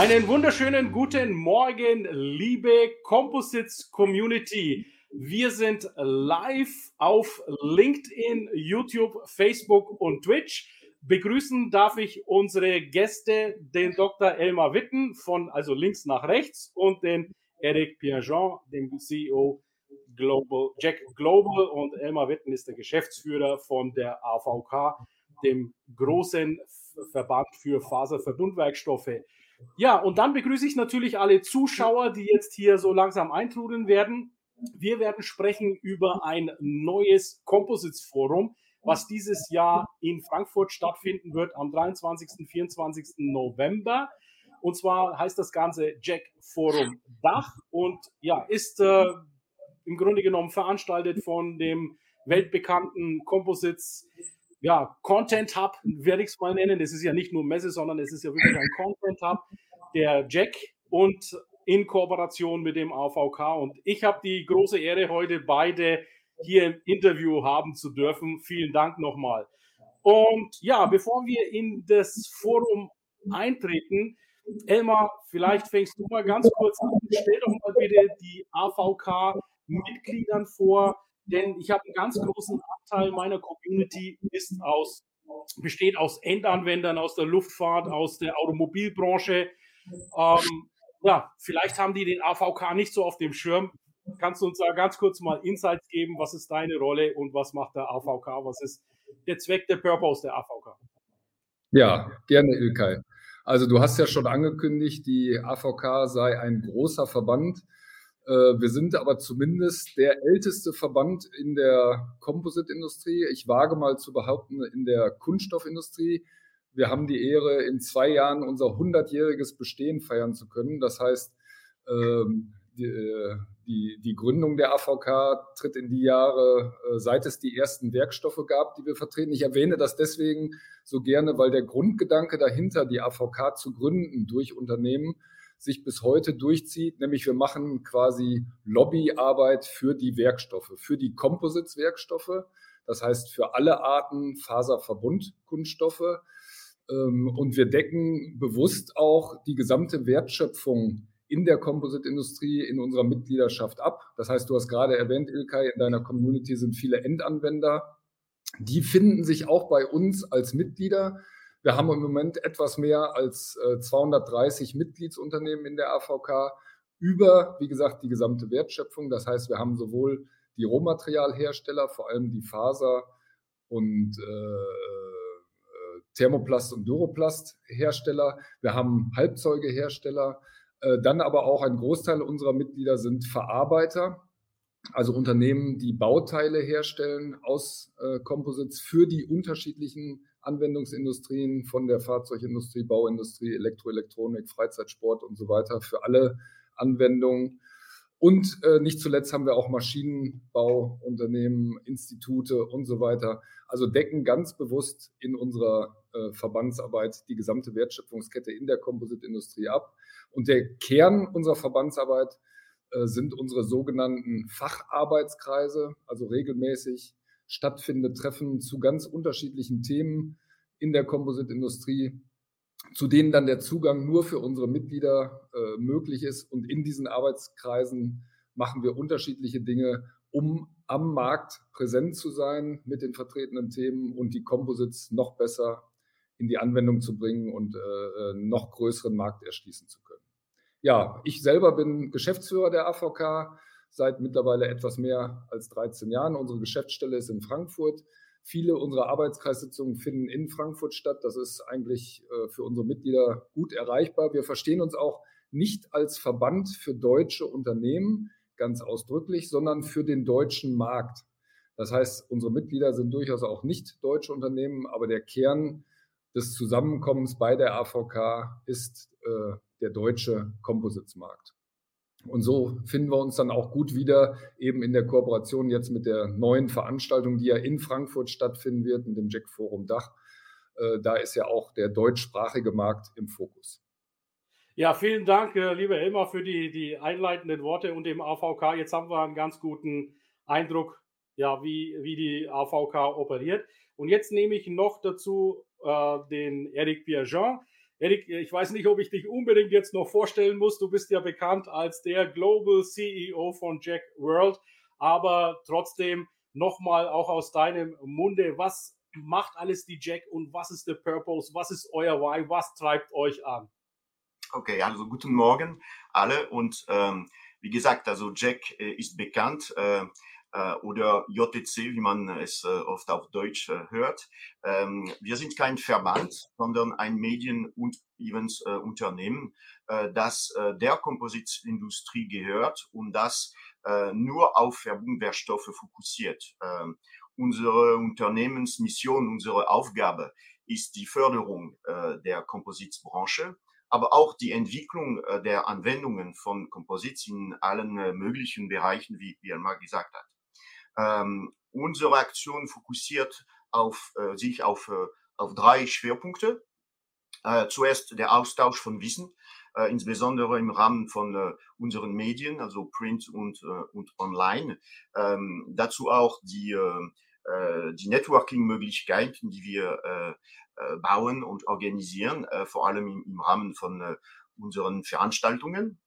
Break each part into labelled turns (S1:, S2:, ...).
S1: Einen wunderschönen guten Morgen, liebe Composites Community. Wir sind live auf LinkedIn, YouTube, Facebook und Twitch. Begrüßen darf ich unsere Gäste, den Dr. Elmar Witten von, also links nach rechts und den Eric Pierjean, dem CEO Global, Jack Global und Elmar Witten ist der Geschäftsführer von der AVK, dem großen Verband für Faserverbundwerkstoffe. Ja, und dann begrüße ich natürlich alle Zuschauer, die jetzt hier so langsam eintrudeln werden. Wir werden sprechen über ein neues Composites Forum, was dieses Jahr in Frankfurt stattfinden wird am 23. 24. November. Und zwar heißt das Ganze Jack Forum Dach und ja, ist äh, im Grunde genommen veranstaltet von dem weltbekannten Composites ja, Content Hub, werde ich es mal nennen. Das ist ja nicht nur Messe, sondern es ist ja wirklich ein Content Hub, der Jack und in Kooperation mit dem AVK. Und ich habe die große Ehre, heute beide hier im Interview haben zu dürfen. Vielen Dank nochmal. Und ja, bevor wir in das Forum eintreten, Elmar, vielleicht fängst du mal ganz kurz an. Stell doch mal bitte die AVK-Mitgliedern vor, denn ich habe einen ganz großen Anteil meiner Community ist aus, besteht aus Endanwendern aus der Luftfahrt, aus der Automobilbranche. Ähm, ja, vielleicht haben die den AVK nicht so auf dem Schirm. Kannst du uns da ganz kurz mal Insights geben? Was ist deine Rolle und was macht der AVK? Was ist der Zweck, der Purpose der AVK?
S2: Ja, gerne, Ilkay. Also du hast ja schon angekündigt, die AVK sei ein großer Verband wir sind aber zumindest der älteste Verband in der Composite-Industrie. Ich wage mal zu behaupten, in der Kunststoffindustrie. Wir haben die Ehre, in zwei Jahren unser 100-jähriges Bestehen feiern zu können. Das heißt, ähm, die, die, die, Gründung der AVK tritt in die Jahre, äh, seit es die ersten Werkstoffe gab, die wir vertreten. Ich erwähne das deswegen so gerne, weil der Grundgedanke dahinter, die AVK zu gründen durch Unternehmen, sich bis heute durchzieht, nämlich wir machen quasi Lobbyarbeit für die Werkstoffe, für die Composites-Werkstoffe, das heißt für alle Arten Faserverbundkunststoffe. Ähm, und wir decken bewusst auch die gesamte Wertschöpfung in der Composite-Industrie in unserer Mitgliedschaft ab. Das heißt, du hast gerade erwähnt, Ilkay, in deiner Community sind viele Endanwender. Die finden sich auch bei uns als Mitglieder. Wir haben im Moment etwas mehr als 230 äh, Mitgliedsunternehmen in der AVK über, wie gesagt, die gesamte Wertschöpfung. Das heißt, wir haben sowohl die Rohmaterialhersteller, vor allem die Faser und äh, äh Thermoplast und Duroplast-Hersteller. Wir haben Halbzeugehersteller. Äh, dann aber auch ein Großteil unserer Mitglieder sind Verarbeiter, also Unternehmen, die Bauteile herstellen aus äh, Composites für die unterschiedlichen Anwendungsindustrien von der Fahrzeugindustrie, Bauindustrie, Elektroelektronik, Freizeitsport und so weiter für alle Anwendungen. Und äh, nicht zuletzt haben wir auch Maschinenbauunternehmen, Institute und so weiter. Also decken ganz bewusst in unserer äh, Verbandsarbeit die gesamte Wertschöpfungskette in der Kompositindustrie ab. Und der Kern unserer Verbandsarbeit äh, sind unsere sogenannten Facharbeitskreise, also regelmäßig stattfindende Treffen zu ganz unterschiedlichen Themen in der Kompositindustrie, zu denen dann der Zugang nur für unsere Mitglieder äh, möglich ist. Und in diesen Arbeitskreisen machen wir unterschiedliche Dinge, um am Markt präsent zu sein mit den vertretenen Themen und die Composites noch besser in die Anwendung zu bringen und äh, äh noch größeren Markt erschließen zu können. Ja, ich selber bin Geschäftsführer der AVK seit mittlerweile etwas mehr als 13 Jahren. Unsere Geschäftsstelle ist in Frankfurt. Viele unserer Arbeitskreissitzungen finden in Frankfurt statt. Das ist eigentlich äh, für unsere Mitglieder gut erreichbar. Wir verstehen uns auch nicht als Verband für deutsche Unternehmen, ganz ausdrücklich, sondern für den deutschen Markt. Das heißt, unsere Mitglieder sind durchaus auch nicht deutsche Unternehmen, aber der Kern des Zusammenkommens bei der AVK ist äh, der deutsche Composites-Markt. Und so finden wir uns dann auch gut wieder, eben in der Kooperation jetzt mit der neuen Veranstaltung, die ja in Frankfurt stattfinden wird, mit dem Jack Forum Dach. Äh, da ist ja auch der deutschsprachige Markt im Fokus.
S1: Ja, vielen Dank, äh, lieber Elmar, für die, die einleitenden Worte und dem AVK. Jetzt haben wir einen ganz guten Eindruck, ja, wie, wie die AVK operiert. Und jetzt nehme ich noch dazu äh, den Eric Pierjean. Erik, ich weiß nicht, ob ich dich unbedingt jetzt noch vorstellen muss. Du bist ja bekannt als der Global CEO von Jack World, aber trotzdem nochmal auch aus deinem Munde, was macht alles die Jack und was ist der Purpose? Was ist euer Why? Was treibt euch an?
S3: Okay, also guten Morgen alle und ähm, wie gesagt, also Jack äh, ist bekannt. Äh, äh, oder JTC, wie man es äh, oft auf Deutsch äh, hört. Ähm, wir sind kein Verband, sondern ein Medien- und Events-Unternehmen, das der Kompositindustrie gehört und das nur auf Verbundwerkstoffe fokussiert. Ähm, unsere Unternehmensmission, unsere Aufgabe ist die Förderung der Kompositbranche aber auch die Entwicklung der Anwendungen von Composites in allen möglichen Bereichen, wie, Elmar gesagt hat. Ähm, unsere Aktion fokussiert auf, äh, sich auf, äh, auf drei Schwerpunkte. Äh, zuerst der Austausch von Wissen, äh, insbesondere im Rahmen von äh, unseren Medien, also Print und, äh, und Online. Ähm, dazu auch die, äh, äh die Networking-Möglichkeiten, die wir bauen und organisieren, vor allem im, im Rahmen von unseren Veranstaltungen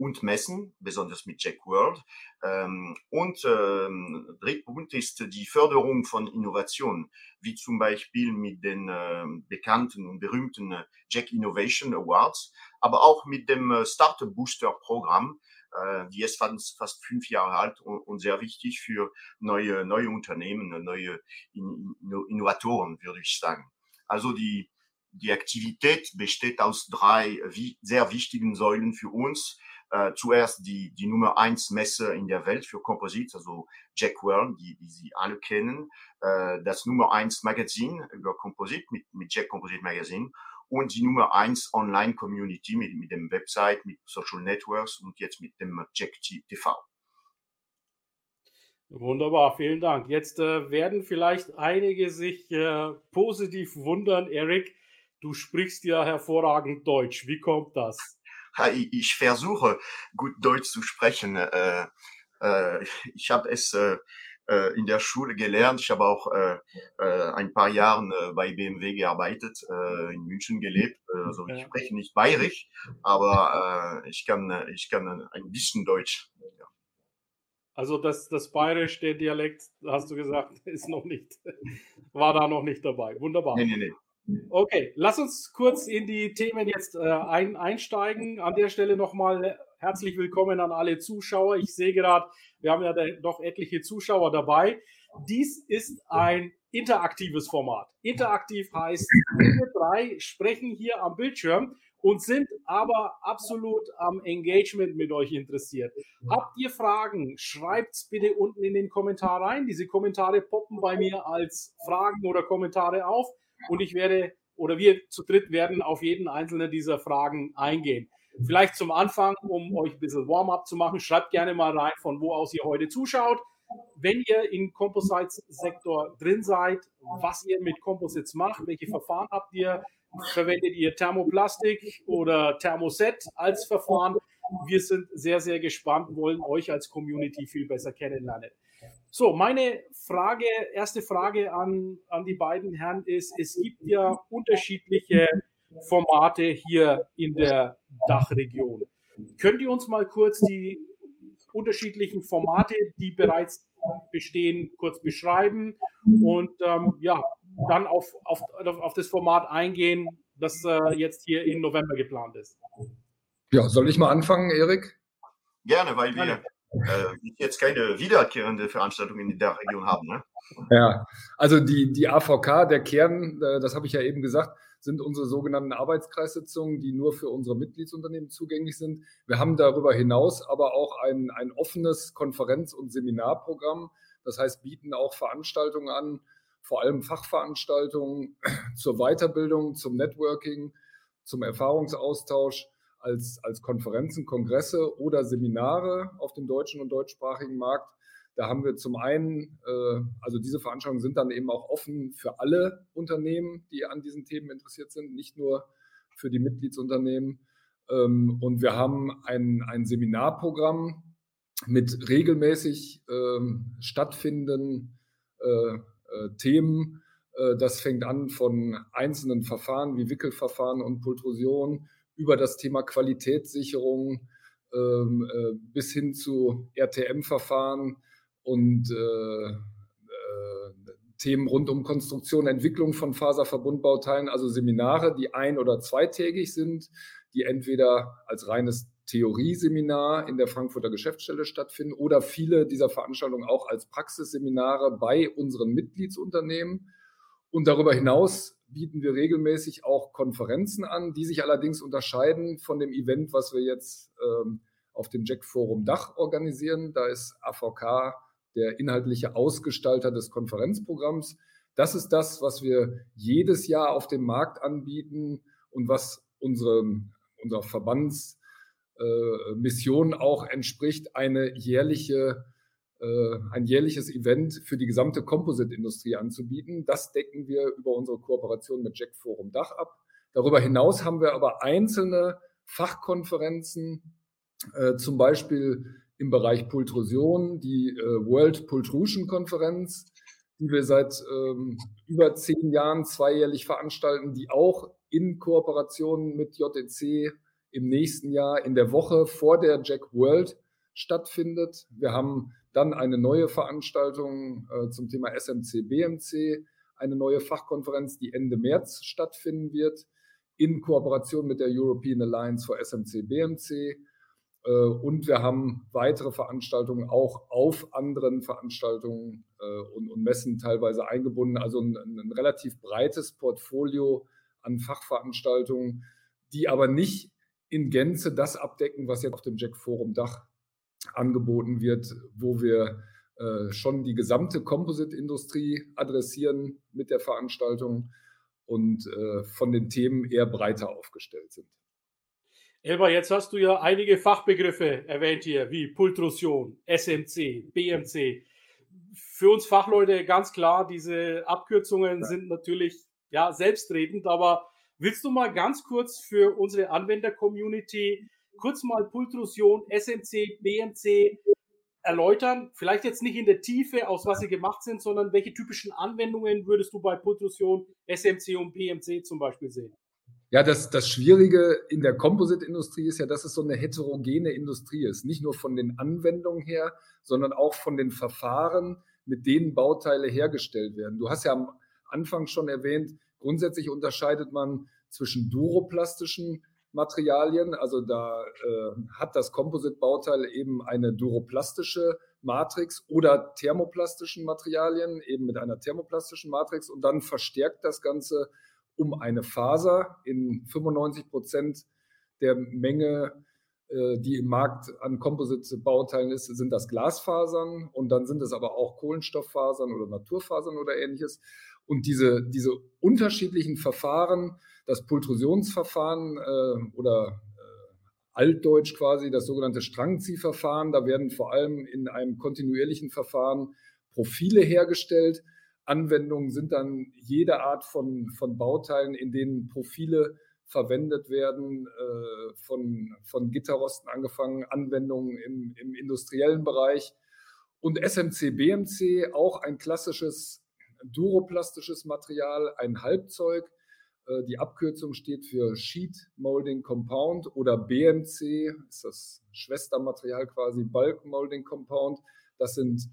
S3: und Messen, besonders mit Jack World. Ähm, und ähm, Drittpunkt ist die Förderung von Innovationen, wie zum Beispiel mit den äh, bekannten und berühmten äh, Jack Innovation Awards, aber auch mit dem äh, Startup Booster Programm, äh, die ist fast, fünf Jahre alt und, sehr wichtig für neue, neue Unternehmen, neue in, in, Innovatoren, würde ich sagen. Also die, die Aktivität besteht aus drei wie, sehr wichtigen Säulen für uns äh, zuerst die, die Nummer eins Messe in der Welt für Composites, also Jack World, die, die Sie alle kennen, äh, das Nummer eins Magazin über Composite mit, mit Jack Composite Magazine und die Nummer eins Online Community mit, mit dem Website, mit Social Networks und jetzt mit dem Jack TV.
S1: Wunderbar, vielen Dank. Jetzt äh, werden vielleicht einige sich äh, positiv wundern, Eric. Du sprichst ja hervorragend Deutsch. Wie kommt das?
S3: Ich versuche gut Deutsch zu sprechen. Äh, äh, ich habe es äh, äh, in der Schule gelernt. Ich habe auch äh, äh, ein paar Jahre äh, bei BMW gearbeitet, äh, in München gelebt. Also ich spreche nicht bayerisch, aber äh, ich kann ich kann ein bisschen Deutsch. Ja.
S1: Also das, das Bayerisch, der Dialekt, hast du gesagt, ist noch nicht, war da noch nicht dabei. Wunderbar. Nee, nee, nee. Okay, lass uns kurz in die Themen jetzt äh, ein, einsteigen. An der Stelle nochmal herzlich willkommen an alle Zuschauer. Ich sehe gerade, wir haben ja doch etliche Zuschauer dabei. Dies ist ein interaktives Format. Interaktiv heißt, wir drei sprechen hier am Bildschirm und sind aber absolut am Engagement mit euch interessiert. Habt ihr Fragen? Schreibt es bitte unten in den Kommentar rein. Diese Kommentare poppen bei mir als Fragen oder Kommentare auf und ich werde oder wir zu dritt werden auf jeden einzelnen dieser Fragen eingehen. Vielleicht zum Anfang, um euch ein bisschen Warm-up zu machen, schreibt gerne mal rein, von wo aus ihr heute zuschaut. Wenn ihr im Composites-Sektor drin seid, was ihr mit Composites macht, welche Verfahren habt ihr, verwendet ihr Thermoplastik oder Thermoset als Verfahren? Wir sind sehr, sehr gespannt, wollen euch als Community viel besser kennenlernen. So, meine Frage, erste Frage an, an die beiden Herren ist, es gibt ja unterschiedliche Formate hier in der Dachregion. Könnt ihr uns mal kurz die unterschiedlichen Formate, die bereits bestehen, kurz beschreiben und ähm, ja, dann auf, auf, auf das Format eingehen, das äh, jetzt hier im November geplant ist?
S2: Ja, soll ich mal anfangen, Erik?
S3: Gerne, weil wir äh, jetzt keine wiederkehrende Veranstaltung in der Region haben. Ne?
S2: Ja, also die, die AVK, der Kern, äh, das habe ich ja eben gesagt, sind unsere sogenannten Arbeitskreissitzungen, die nur für unsere Mitgliedsunternehmen zugänglich sind. Wir haben darüber hinaus aber auch ein, ein offenes Konferenz- und Seminarprogramm. Das heißt, bieten auch Veranstaltungen an, vor allem Fachveranstaltungen zur Weiterbildung, zum Networking, zum Erfahrungsaustausch als, als Konferenzen, Kongresse oder Seminare auf dem deutschen und deutschsprachigen Markt. Da haben wir zum einen, äh, also diese Veranstaltungen sind dann eben auch offen für alle Unternehmen, die an diesen Themen interessiert sind, nicht nur für die Mitgliedsunternehmen. Ähm, und wir haben ein, ein Seminarprogramm mit regelmäßig ähm, stattfindenden äh, äh, Themen. Das fängt an von einzelnen Verfahren wie Wickelverfahren und Pultrusion über das Thema Qualitätssicherung ähm, äh, bis hin zu RTM-Verfahren und äh, äh, Themen rund um Konstruktion, Entwicklung von Faserverbundbauteilen, also Seminare, die ein- oder zweitägig sind, die entweder als reines Theorieseminar in der Frankfurter Geschäftsstelle stattfinden oder viele dieser Veranstaltungen auch als Praxisseminare bei unseren Mitgliedsunternehmen. Und darüber hinaus bieten wir regelmäßig auch Konferenzen an, die sich allerdings unterscheiden von dem Event, was wir jetzt ähm, auf dem Jack Forum Dach organisieren. Da ist AVK der inhaltliche Ausgestalter des Konferenzprogramms. Das ist das, was wir jedes Jahr auf dem Markt anbieten und was unsere, unserer Verbandsmission äh, auch entspricht, eine jährliche, äh, ein jährliches Event für die gesamte Composite-Industrie anzubieten. Das decken wir über unsere Kooperation mit Jack Forum Dach ab. Darüber hinaus haben wir aber einzelne Fachkonferenzen, äh, zum Beispiel im Bereich Pultrusion, die äh, World Pultrusion Konferenz, die wir seit ähm, über zehn Jahren zweijährlich veranstalten, die auch in Kooperation mit JTC im nächsten Jahr in der Woche vor der Jack World stattfindet. Wir haben dann eine neue Veranstaltung äh, zum Thema SMC BMC, eine neue Fachkonferenz, die Ende März stattfinden wird, in Kooperation mit der European Alliance for SMC BMC. Äh, und wir haben weitere Veranstaltungen auch auf anderen Veranstaltungen äh, und, und Messen teilweise eingebunden. Also ein, ein, relativ breites Portfolio an Fachveranstaltungen, die aber nicht in Gänze das abdecken, was jetzt auf dem Jack Forum Dach angeboten wird, wo wir äh, schon die gesamte Composite-Industrie adressieren mit der Veranstaltung und von den Themen eher breiter aufgestellt sind.
S1: Elba, jetzt hast du ja einige Fachbegriffe erwähnt hier, wie Pultrusion, SMC, BMC. Für uns Fachleute ganz klar, diese Abkürzungen ja. sind natürlich ja selbstredend, aber willst du mal ganz kurz für unsere Anwender-Community kurz mal Pultrusion, SMC, BMC erläutern? Vielleicht jetzt nicht in der Tiefe, aus was sie gemacht sind, sondern welche typischen Anwendungen würdest du bei Pultrusion, SMC und BMC zum Beispiel sehen?
S2: Ja, das, das Schwierige in der Composite-Industrie ist ja, dass es so eine heterogene Industrie ist. Nicht nur von den Anwendungen her, sondern auch von den Verfahren, mit denen Bauteile hergestellt werden. Du hast ja am Anfang schon erwähnt, grundsätzlich unterscheidet man zwischen duroplastischen Materialien, also da äh, hat das Composite-Bauteil eben eine duroplastische Matrix oder thermoplastischen Materialien, eben mit einer thermoplastischen Matrix und dann verstärkt das Ganze um eine Faser. In 95 Prozent der Menge, äh, die im Markt an Composite-Bauteilen ist, sind das Glasfasern und dann sind es aber auch Kohlenstofffasern oder Naturfasern oder ähnliches. Und diese, diese unterschiedlichen Verfahren, das Pultrusionsverfahren äh, oder äh, altdeutsch quasi das sogenannte Strangziehverfahren, da werden vor allem in einem kontinuierlichen Verfahren Profile hergestellt Anwendungen sind dann jede Art von, von Bauteilen, in denen Profile verwendet werden, äh, von, von Gitterrosten angefangen, Anwendungen im, im industriellen Bereich. Und SMC, BMC, auch ein klassisches duroplastisches Material, ein Halbzeug. Äh, die Abkürzung steht für Sheet Molding Compound oder BMC, ist das Schwestermaterial quasi Bulk Molding Compound. Das sind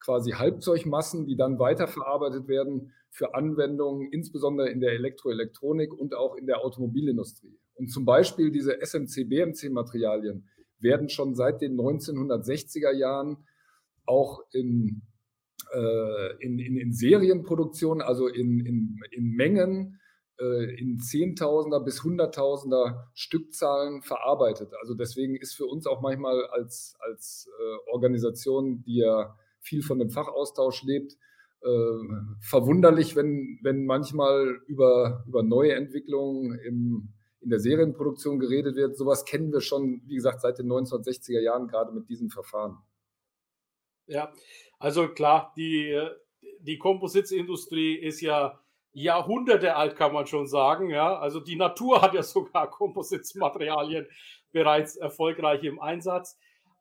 S2: quasi Halbzeugmassen, die dann weiterverarbeitet werden für Anwendungen, insbesondere in der Elektroelektronik und auch in der Automobilindustrie. Und zum Beispiel diese SMC-BMC-Materialien werden schon seit den 1960er Jahren auch in, äh, in, in, in Serienproduktion, also in, in, in Mengen, in Zehntausender bis Hunderttausender Stückzahlen verarbeitet. Also deswegen ist für uns auch manchmal als, als äh, Organisation, die ja viel von dem Fachaustausch lebt. Äh, verwunderlich, wenn, wenn manchmal über, über neue Entwicklungen im, in der Serienproduktion geredet wird. Sowas kennen wir schon, wie gesagt, seit den 1960er Jahren, gerade mit diesem Verfahren.
S1: Ja, also klar, die, die Kompositindustrie ist ja Jahrhunderte alt, kann man schon sagen. Ja, also die Natur hat ja sogar Kompositmaterialien bereits erfolgreich im Einsatz.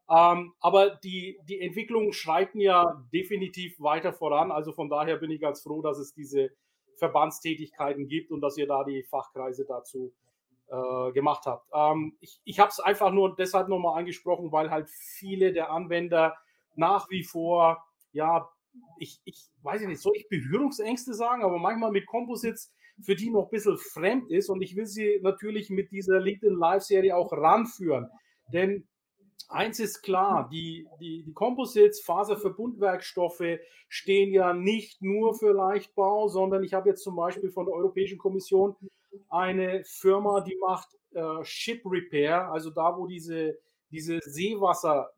S1: Ähm, aber die, die Entwicklungen schreiten ja definitiv weiter voran. Also von daher bin ich ganz froh, dass es diese Verbandstätigkeiten gibt und dass ihr da die Fachkreise dazu äh, gemacht habt. Ähm, ich ich habe es einfach nur deshalb nochmal angesprochen, weil halt viele der Anwender nach wie vor, ja, ich, ich weiß nicht, soll ich Berührungsängste sagen, aber manchmal mit Composites für die noch ein bisschen fremd ist und ich will sie natürlich mit dieser LinkedIn Live-Serie auch ranführen. Denn eins ist klar, die, die, die Composites, Faserverbundwerkstoffe stehen ja nicht nur für Leichtbau, sondern ich habe jetzt zum Beispiel von der Europäischen Kommission eine Firma, die macht äh, Ship Repair, also da, wo diese, diese Seewasser,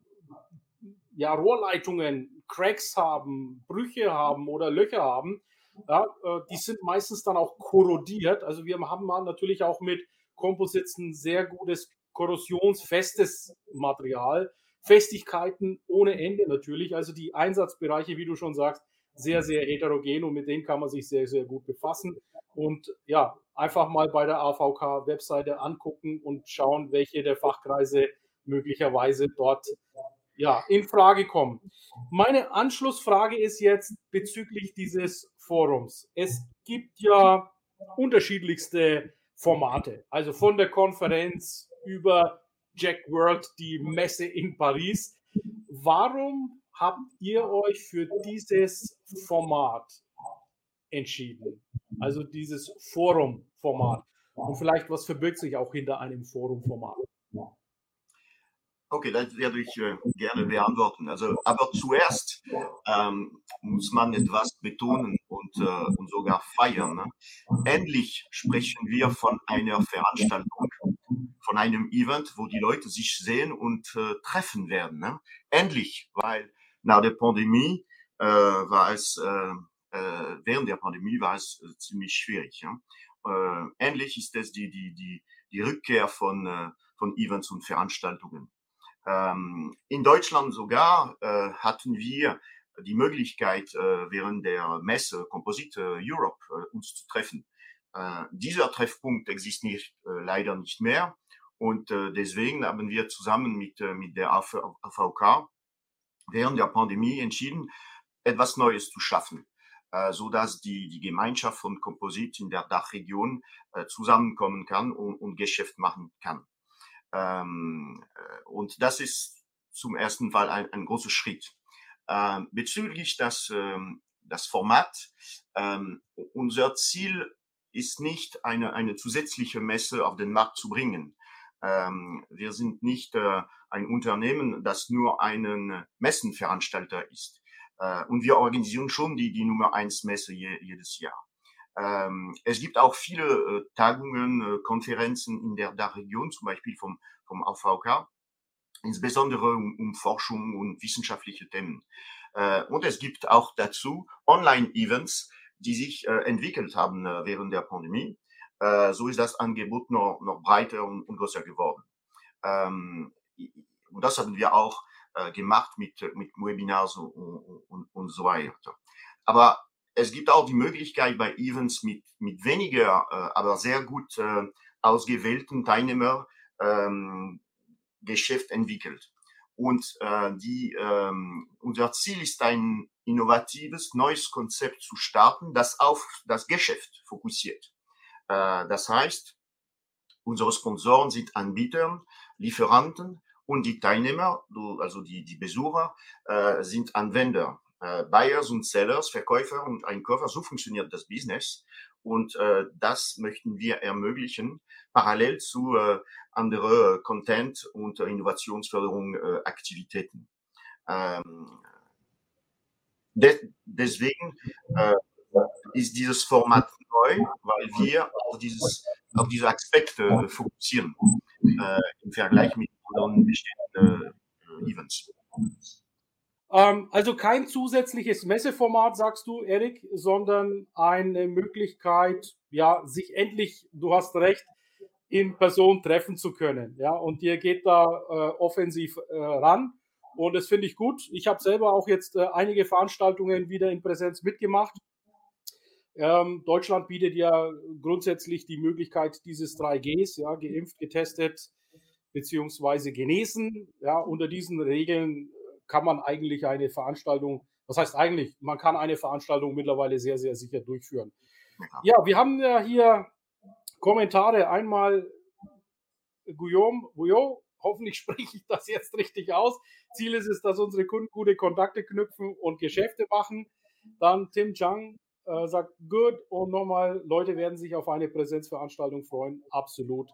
S1: ja, Rohrleitungen Cracks haben, Brüche haben oder Löcher haben, ja, äh, die sind meistens dann auch korrodiert. Also wir haben natürlich auch mit Composites ein sehr gutes korrosionsfestes Material. Festigkeiten ohne Ende natürlich. Also die Einsatzbereiche, wie du schon sagst, sehr, sehr heterogen und mit denen kann man sich sehr, sehr gut befassen. Und ja, einfach mal bei der AVK-Webseite angucken und schauen, welche der Fachkreise möglicherweise dort ja, in Frage kommen. Meine Anschlussfrage ist jetzt bezüglich dieses Forums. Es gibt ja unterschiedlichste Formate, also von der Konferenz über Jack World, die Messe in Paris. Warum habt ihr euch für dieses Format entschieden? Also dieses Forum-Format. Und vielleicht, was verbirgt sich auch hinter einem Forum-Format?
S3: Okay, das werde ich äh, gerne beantworten. Also, aber zuerst ähm, muss man etwas betonen und, äh, und sogar feiern. Ne? Endlich sprechen wir von einer Veranstaltung, von einem Event, wo die Leute sich sehen und äh, treffen werden. Ne? Endlich, weil nach der Pandemie äh, war es, äh, äh, während der Pandemie war es ziemlich schwierig. Ja? Äh, endlich ist es die, die, die, die Rückkehr von, von Events und Veranstaltungen. Ähm, in Deutschland sogar äh, hatten wir die Möglichkeit, äh, während der Messe Composite Europe äh, uns zu treffen. Äh, dieser Treffpunkt existiert äh, leider nicht mehr und äh, deswegen haben wir zusammen mit, mit der AVK während der Pandemie entschieden, etwas Neues zu schaffen, so dass die, die Gemeinschaft von Composite in der Dachregion äh, zusammenkommen kann und, und Geschäft machen kann. Ähm, äh, und das ist zum ersten Fall ein, ein großer Schritt. Ähm, bezüglich das, ähm, das Format, ähm, unser Ziel ist nicht eine, eine zusätzliche Messe auf den Markt zu bringen. Ähm, wir sind nicht äh, ein Unternehmen, das nur einen Messenveranstalter ist. Äh, und wir organisieren schon die, die Nummer eins Messe je, jedes Jahr. Ähm, es gibt auch viele äh, Tagungen, äh, Konferenzen in der Dachregion, zum Beispiel vom, vom AVK, insbesondere um, um Forschung und wissenschaftliche Themen. Äh, und es gibt auch dazu Online-Events, die sich äh, entwickelt haben äh, während der Pandemie. Äh, so ist das Angebot noch, noch breiter und, und größer geworden. Ähm, und das haben wir auch gemacht mit, mit Webinars und, und, und so weiter. Aber es gibt auch die Möglichkeit bei Events mit, mit weniger, äh, aber sehr gut äh, ausgewählten Teilnehmern ähm, Geschäft entwickelt. Und äh, die, ähm, unser Ziel ist ein innovatives, neues Konzept zu starten, das auf das Geschäft fokussiert. Äh, das heißt, unsere Sponsoren sind Anbieter, Lieferanten und die Teilnehmer, also die, die Besucher, äh, sind Anwender äh, Buyers und Sellers, Verkäufer und Einkäufer. So funktioniert das Business. Und äh, das möchten wir ermöglichen, parallel zu äh, andere Content- und Innovationsförderung äh, Aktivitäten. Ähm, de deswegen äh, ist dieses Format neu, weil wir auf, dieses, auf diese Aspekte fokussieren äh, im Vergleich mit anderen bestehenden äh, Events.
S1: Ähm, also kein zusätzliches Messeformat, sagst du, Erik, sondern eine Möglichkeit, ja, sich endlich, du hast recht, in Person treffen zu können. Ja, und ihr geht da äh, offensiv äh, ran. Und das finde ich gut. Ich habe selber auch jetzt äh, einige Veranstaltungen wieder in Präsenz mitgemacht. Ähm, Deutschland bietet ja grundsätzlich die Möglichkeit dieses 3Gs, ja, geimpft, getestet beziehungsweise genesen. Ja, unter diesen Regeln kann man eigentlich eine Veranstaltung, was heißt eigentlich, man kann eine Veranstaltung mittlerweile sehr, sehr sicher durchführen. Ja, wir haben ja hier Kommentare. Einmal Guillaume, Guillaume, hoffentlich spreche ich das jetzt richtig aus. Ziel ist es, dass unsere Kunden gute Kontakte knüpfen und Geschäfte machen. Dann Tim Chang äh, sagt, good. Und nochmal, Leute werden sich auf eine Präsenzveranstaltung freuen. Absolut.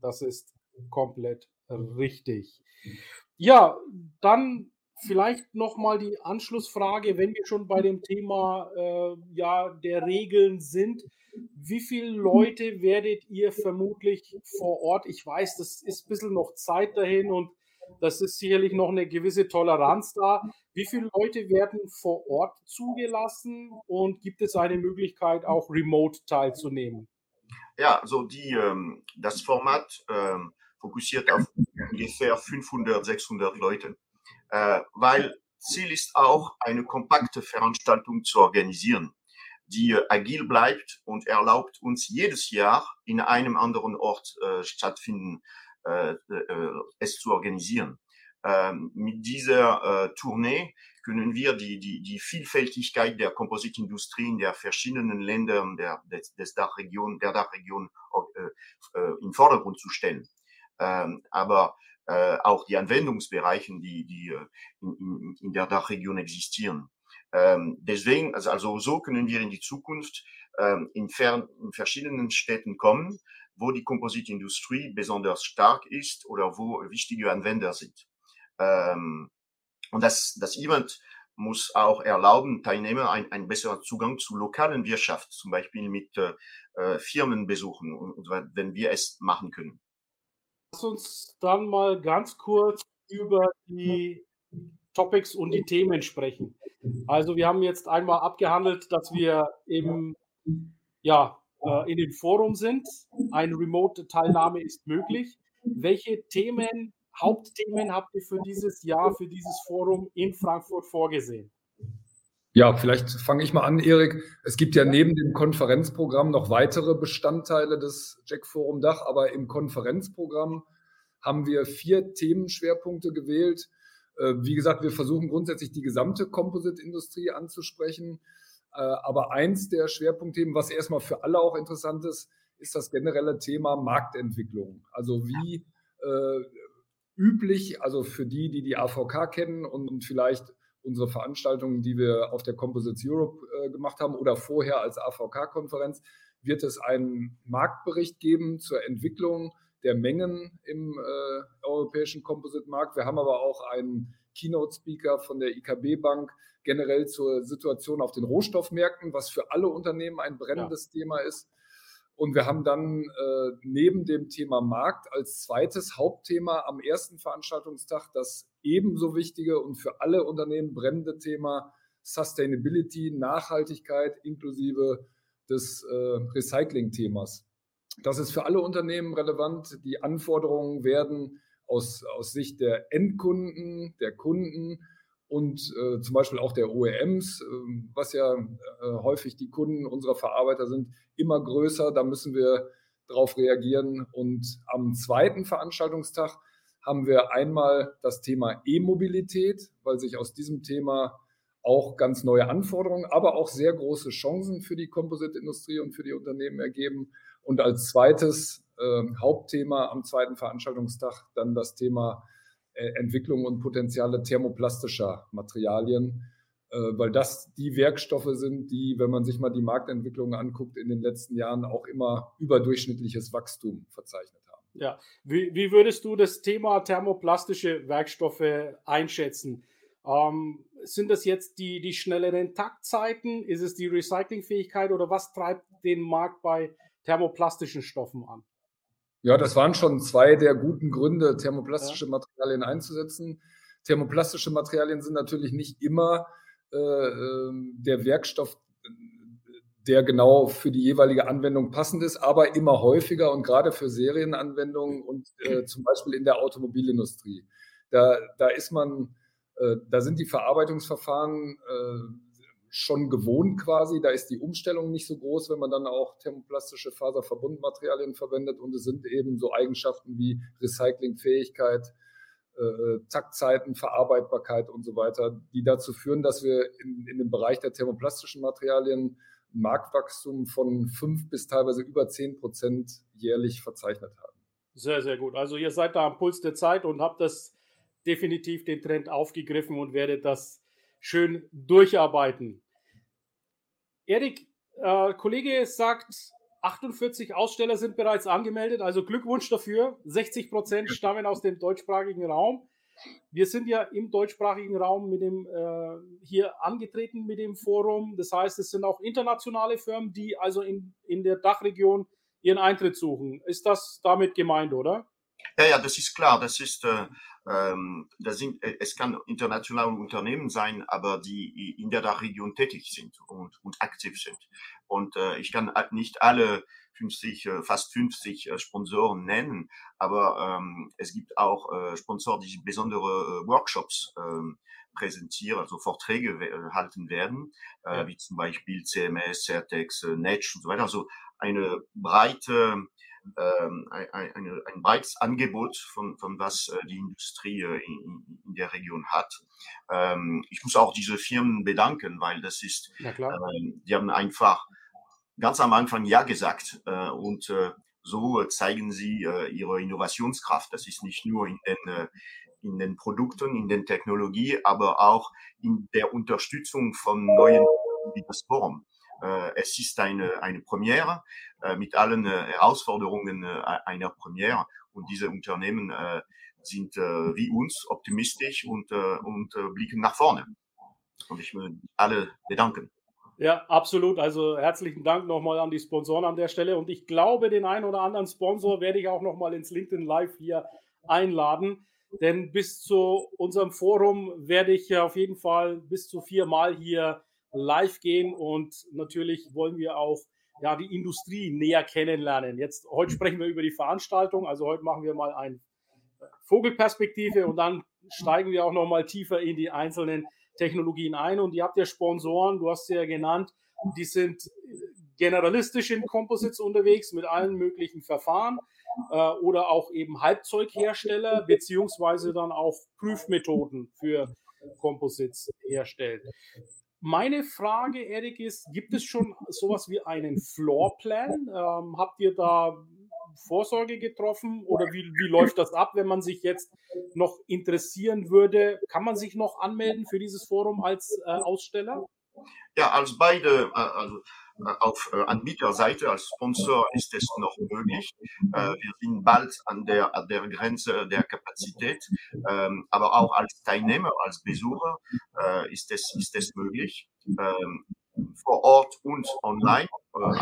S1: Das ist komplett richtig. Ja, dann vielleicht nochmal die Anschlussfrage, wenn wir schon bei dem Thema äh, ja, der Regeln sind. Wie viele Leute werdet ihr vermutlich vor Ort? Ich weiß, das ist ein bisschen noch Zeit dahin und das ist sicherlich noch eine gewisse Toleranz da. Wie viele Leute werden vor Ort zugelassen und gibt es eine Möglichkeit, auch remote teilzunehmen?
S3: Ja, also die, ähm, das Format ähm, fokussiert auf ungefähr 500, 600 Leute, äh, weil Ziel ist auch, eine kompakte Veranstaltung zu organisieren, die äh, agil bleibt und erlaubt uns jedes Jahr in einem anderen Ort äh, stattfinden, äh, äh, es zu organisieren. Ähm, mit dieser äh, Tournee können wir die, die, die Vielfältigkeit der Kompositindustrie in der verschiedenen Ländern der, des, des Dachregion, der Dachregion äh, äh, in Vordergrund zu stellen ähm, aber äh, auch die Anwendungsbereichen, die, die äh, in, in, in der Dachregion existieren. Ähm, deswegen, also, also so können wir in die Zukunft ähm, in, fern, in verschiedenen Städten kommen, wo die Kompositindustrie besonders stark ist oder wo wichtige Anwender sind. Ähm, und das, das Event muss auch erlauben, Teilnehmer einen, einen besseren Zugang zu lokalen Wirtschaft, zum Beispiel mit äh, äh Firmenbesuchen, und, und wenn wir es machen können.
S1: Lass uns dann mal ganz kurz über die Topics und die Themen sprechen. Also wir haben jetzt einmal abgehandelt, dass wir im, ja, äh, in den Forum sind. Eine Remote-Teilnahme ist möglich. Welche Themen, Hauptthemen habt ihr für dieses Jahr, für dieses Forum in Frankfurt vorgesehen?
S2: Ja, vielleicht fange ich mal an, Erik. Es gibt ja neben dem Konferenzprogramm noch weitere Bestandteile des Jack Forum Dach, aber im Konferenzprogramm haben wir vier Themenschwerpunkte gewählt. Äh, wie gesagt, wir versuchen grundsätzlich die gesamte Composite-Industrie anzusprechen. Äh, aber eins der Schwerpunktthemen, was erstmal für alle auch interessant ist, ist das generelle Thema Marktentwicklung. Also wie äh, üblich, also für die, die die AVK kennen und vielleicht unsere Veranstaltungen, die wir auf der Composites Europe äh, gemacht haben oder vorher als AVK-Konferenz, wird es einen Marktbericht geben zur Entwicklung der Mengen im äh, europäischen Composite-Markt. Wir haben aber auch einen Keynote-Speaker von der IKB-Bank generell zur Situation auf den Rohstoffmärkten, was für alle Unternehmen ein brennendes ja. Thema ist. Und wir haben dann äh, neben dem Thema Markt als zweites Hauptthema am ersten Veranstaltungstag das ebenso wichtige und für alle Unternehmen brennende Thema Sustainability, Nachhaltigkeit inklusive des äh, Recycling-Themas. Das ist für alle Unternehmen relevant. Die Anforderungen werden aus, aus Sicht der Endkunden, der Kunden und äh, zum Beispiel auch der OEMs, äh, was ja äh, häufig die Kunden unserer Verarbeiter sind, immer größer. Da müssen wir darauf reagieren. Und am zweiten Veranstaltungstag haben wir einmal das Thema E-Mobilität, weil sich aus diesem Thema auch ganz neue Anforderungen, aber auch sehr große Chancen für die Composite-Industrie und für die Unternehmen ergeben. Und als zweites äh, Hauptthema am zweiten Veranstaltungstag dann das Thema äh, Entwicklung und Potenziale thermoplastischer Materialien, äh, weil das die Werkstoffe sind, die, wenn man sich mal die Marktentwicklung anguckt, in den letzten Jahren auch immer überdurchschnittliches Wachstum verzeichnet haben.
S1: Ja, wie, wie würdest du das Thema thermoplastische Werkstoffe einschätzen? Ähm, sind das jetzt die, die schnelleren Taktzeiten? Ist es die Recyclingfähigkeit oder was treibt den Markt bei thermoplastischen Stoffen an?
S2: Ja, das waren schon zwei der guten Gründe, thermoplastische ja. Materialien einzusetzen. Thermoplastische Materialien sind natürlich nicht immer äh, ähm, der Werkstoff, der genau für die jeweilige Anwendung passend ist, aber immer häufiger und gerade für Serienanwendungen und äh, zum Beispiel in der Automobilindustrie. Da, da ist man, äh, da sind die Verarbeitungsverfahren äh, schon gewohnt quasi. Da ist die Umstellung nicht so groß, wenn man dann auch thermoplastische Faserverbundmaterialien verwendet. Und es sind eben so Eigenschaften wie Recyclingfähigkeit, äh, Taktzeiten, Verarbeitbarkeit und so weiter, die dazu führen, dass wir in, in dem Bereich der thermoplastischen Materialien Marktwachstum von fünf bis teilweise über zehn Prozent jährlich verzeichnet haben.
S1: Sehr, sehr gut. Also ihr seid da am Puls der Zeit und habt das definitiv den Trend aufgegriffen und werdet das schön durcharbeiten. Erik, äh, Kollege sagt, 48 Aussteller sind bereits angemeldet, also Glückwunsch dafür. 60 Prozent stammen aus dem deutschsprachigen Raum. Wir sind ja im deutschsprachigen Raum mit dem äh, hier angetreten mit dem Forum. Das heißt, es sind auch internationale Firmen, die also in, in der Dachregion ihren Eintritt suchen. Ist das damit gemeint, oder?
S3: Ja, ja, das ist klar. Das ist, äh, ähm, das sind, äh, es kann internationale Unternehmen sein, aber die in der Dachregion tätig sind und, und aktiv sind. Und äh, ich kann nicht alle 50, äh, fast 50 äh, Sponsoren nennen, aber ähm, es gibt auch äh, Sponsoren, die besondere äh, Workshops äh, präsentieren, also Vorträge äh, halten werden, äh, ja. wie zum Beispiel CMS, Certex, äh, Netsch und so weiter. Also eine breite ähm, ein, ein, ein breites Angebot von, von was äh, die Industrie äh, in, in der Region hat. Ähm, ich muss auch diese Firmen bedanken, weil das ist, ähm, die haben einfach ganz am Anfang Ja gesagt äh, und so zeigen sie ihre Innovationskraft. Das ist nicht nur in den, in den Produkten, in den Technologie, aber auch in der Unterstützung von neuen wie das Forum. Es ist eine, eine Premiere äh, mit allen äh, Herausforderungen einer Premiere und diese Unternehmen sind wie uns optimistisch und, und blicken nach vorne. Und ich will alle bedanken.
S1: Ja, absolut. Also herzlichen Dank nochmal an die Sponsoren an der Stelle. Und ich glaube, den einen oder anderen Sponsor werde ich auch nochmal ins LinkedIn Live hier einladen. Denn bis zu unserem Forum werde ich auf jeden Fall bis zu viermal hier live gehen und natürlich wollen wir auch ja, die Industrie näher kennenlernen. Jetzt, heute sprechen wir über die Veranstaltung, also heute machen wir mal eine Vogelperspektive und dann steigen wir auch noch mal tiefer in die einzelnen Technologien ein und ihr habt ja Sponsoren, du hast sie ja genannt, die sind generalistisch in Composites unterwegs mit allen möglichen Verfahren äh, oder auch eben Halbzeughersteller beziehungsweise dann auch Prüfmethoden für Composites herstellen. Meine Frage, Erik, ist, gibt es schon sowas wie einen Floorplan? Ähm, habt ihr da Vorsorge getroffen oder wie, wie läuft das ab, wenn man sich jetzt noch interessieren würde? Kann man sich noch anmelden für dieses Forum als äh, Aussteller?
S3: Ja, als beide, äh, also auf äh, Anbieterseite als Sponsor ist es noch möglich. Äh, wir sind bald an der, an der Grenze der Kapazität, ähm, aber auch als Teilnehmer, als Besucher ist, es, ist es möglich. Ähm, vor Ort und online, aber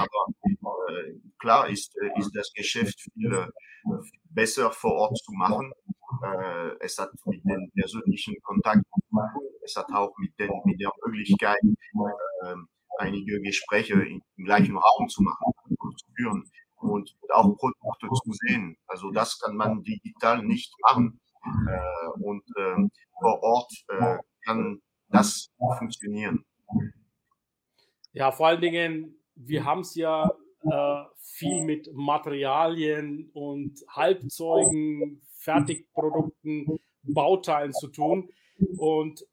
S3: klar ist, ist das Geschäft viel besser vor Ort zu machen. Es hat mit dem persönlichen Kontakt, es hat auch mit, den, mit der Möglichkeit, ähm, einige Gespräche im gleichen Raum zu machen, zu führen und auch Produkte zu sehen. Also das kann man digital nicht machen. Äh, und äh, vor Ort äh, kann das funktionieren.
S1: Ja, vor allen Dingen, wir haben es ja äh, viel mit Materialien und Halbzeugen, Fertigprodukten, Bauteilen zu tun. Und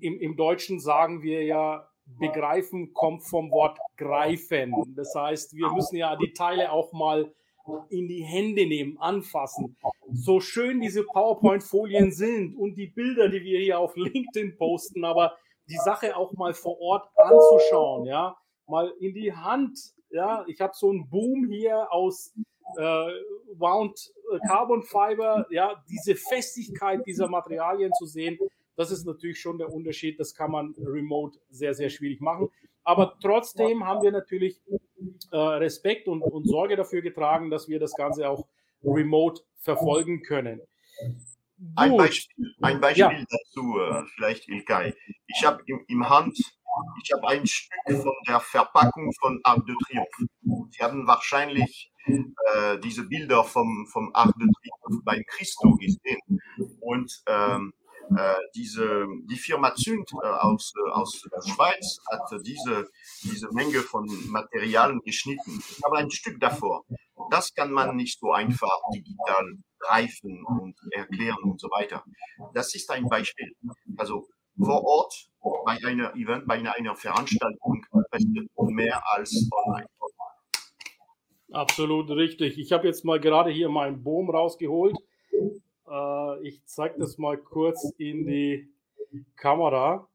S1: im, im Deutschen sagen wir ja begreifen kommt vom Wort greifen. Das heißt, wir müssen ja die Teile auch mal in die Hände nehmen, anfassen. So schön diese PowerPoint-Folien sind und die Bilder, die wir hier auf LinkedIn posten, aber die Sache auch mal vor Ort anzuschauen, ja, mal in die Hand, ja, ich habe so einen Boom hier aus äh, Wound äh, Carbon Fiber, ja, diese Festigkeit dieser Materialien zu sehen, das ist natürlich schon der Unterschied. Das kann man remote sehr, sehr schwierig machen. Aber trotzdem haben wir natürlich äh, Respekt und, und Sorge dafür getragen, dass wir das Ganze auch remote verfolgen können.
S3: Ein Beispiel, ein Beispiel ja. dazu, äh, vielleicht Ilkay. Ich habe im, im Hand Ich habe ein Stück von der Verpackung von Arc de Triomphe. Sie haben wahrscheinlich äh, diese Bilder vom, vom Arc de Triomphe bei Christo gesehen. Und ähm, äh, diese, die Firma Zünd äh, aus, äh, aus der Schweiz hat diese, diese Menge von Materialien geschnitten. Habe ein Stück davor. Das kann man nicht so einfach digital greifen und erklären und so weiter. Das ist ein Beispiel. Also vor Ort bei einer Event, bei einer Veranstaltung mehr als online.
S1: Absolut richtig. Ich habe jetzt mal gerade hier meinen Boom rausgeholt. Äh, ich zeige das mal kurz in die Kamera.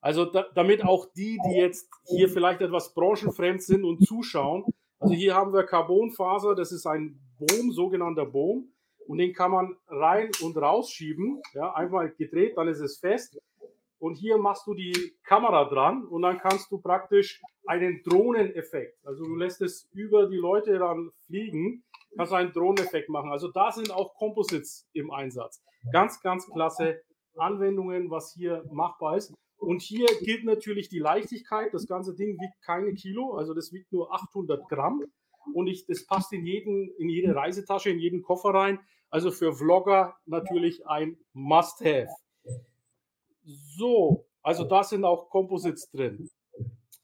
S1: Also da, damit auch die, die jetzt hier vielleicht etwas branchenfremd sind und zuschauen. Also hier haben wir Carbonfaser, das ist ein Boom, sogenannter Boom. Und den kann man rein und rausschieben. Ja, einmal gedreht, dann ist es fest und hier machst du die Kamera dran und dann kannst du praktisch einen Drohneneffekt, also du lässt es über die Leute dann fliegen, kannst du einen Drohneneffekt machen. Also da sind auch Composites im Einsatz. Ganz, ganz klasse Anwendungen, was hier machbar ist. Und hier gilt natürlich die Leichtigkeit. Das ganze Ding wiegt keine Kilo, also das wiegt nur 800 Gramm. Und ich, das passt in, jeden, in jede Reisetasche, in jeden Koffer rein. Also für Vlogger natürlich ein Must-Have. So, also da sind auch Composites drin.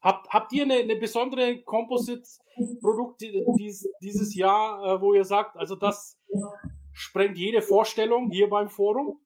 S1: Habt, habt ihr eine, eine besondere Composite-Produkt dies, dieses Jahr, äh, wo ihr sagt, also das sprengt jede Vorstellung hier beim Forum?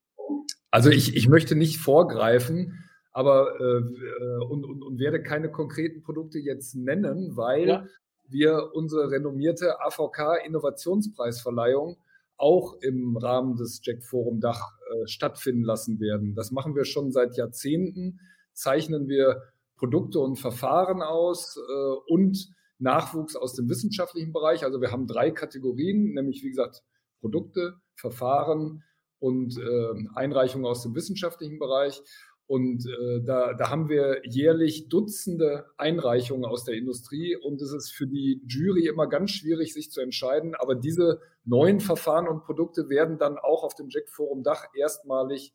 S2: Also ich, ich möchte nicht vorgreifen, aber äh, äh und, und, und, werde keine konkreten Produkte jetzt nennen, weil ja. wir unsere renommierte AVK Innovationspreisverleihung auch im Rahmen des Jack Forum Dach äh, stattfinden lassen werden. Das machen wir schon seit Jahrzehnten, zeichnen wir Produkte und Verfahren aus äh, und Nachwuchs aus dem wissenschaftlichen Bereich. Also wir haben drei Kategorien, nämlich wie gesagt Produkte, Verfahren und äh, Einreichungen aus dem wissenschaftlichen Bereich. Und äh, da, da haben wir jährlich Dutzende Einreichungen aus der Industrie und es ist für die Jury immer ganz schwierig, sich zu entscheiden. Aber diese neuen Verfahren und Produkte werden dann auch auf dem Jack Forum Dach erstmalig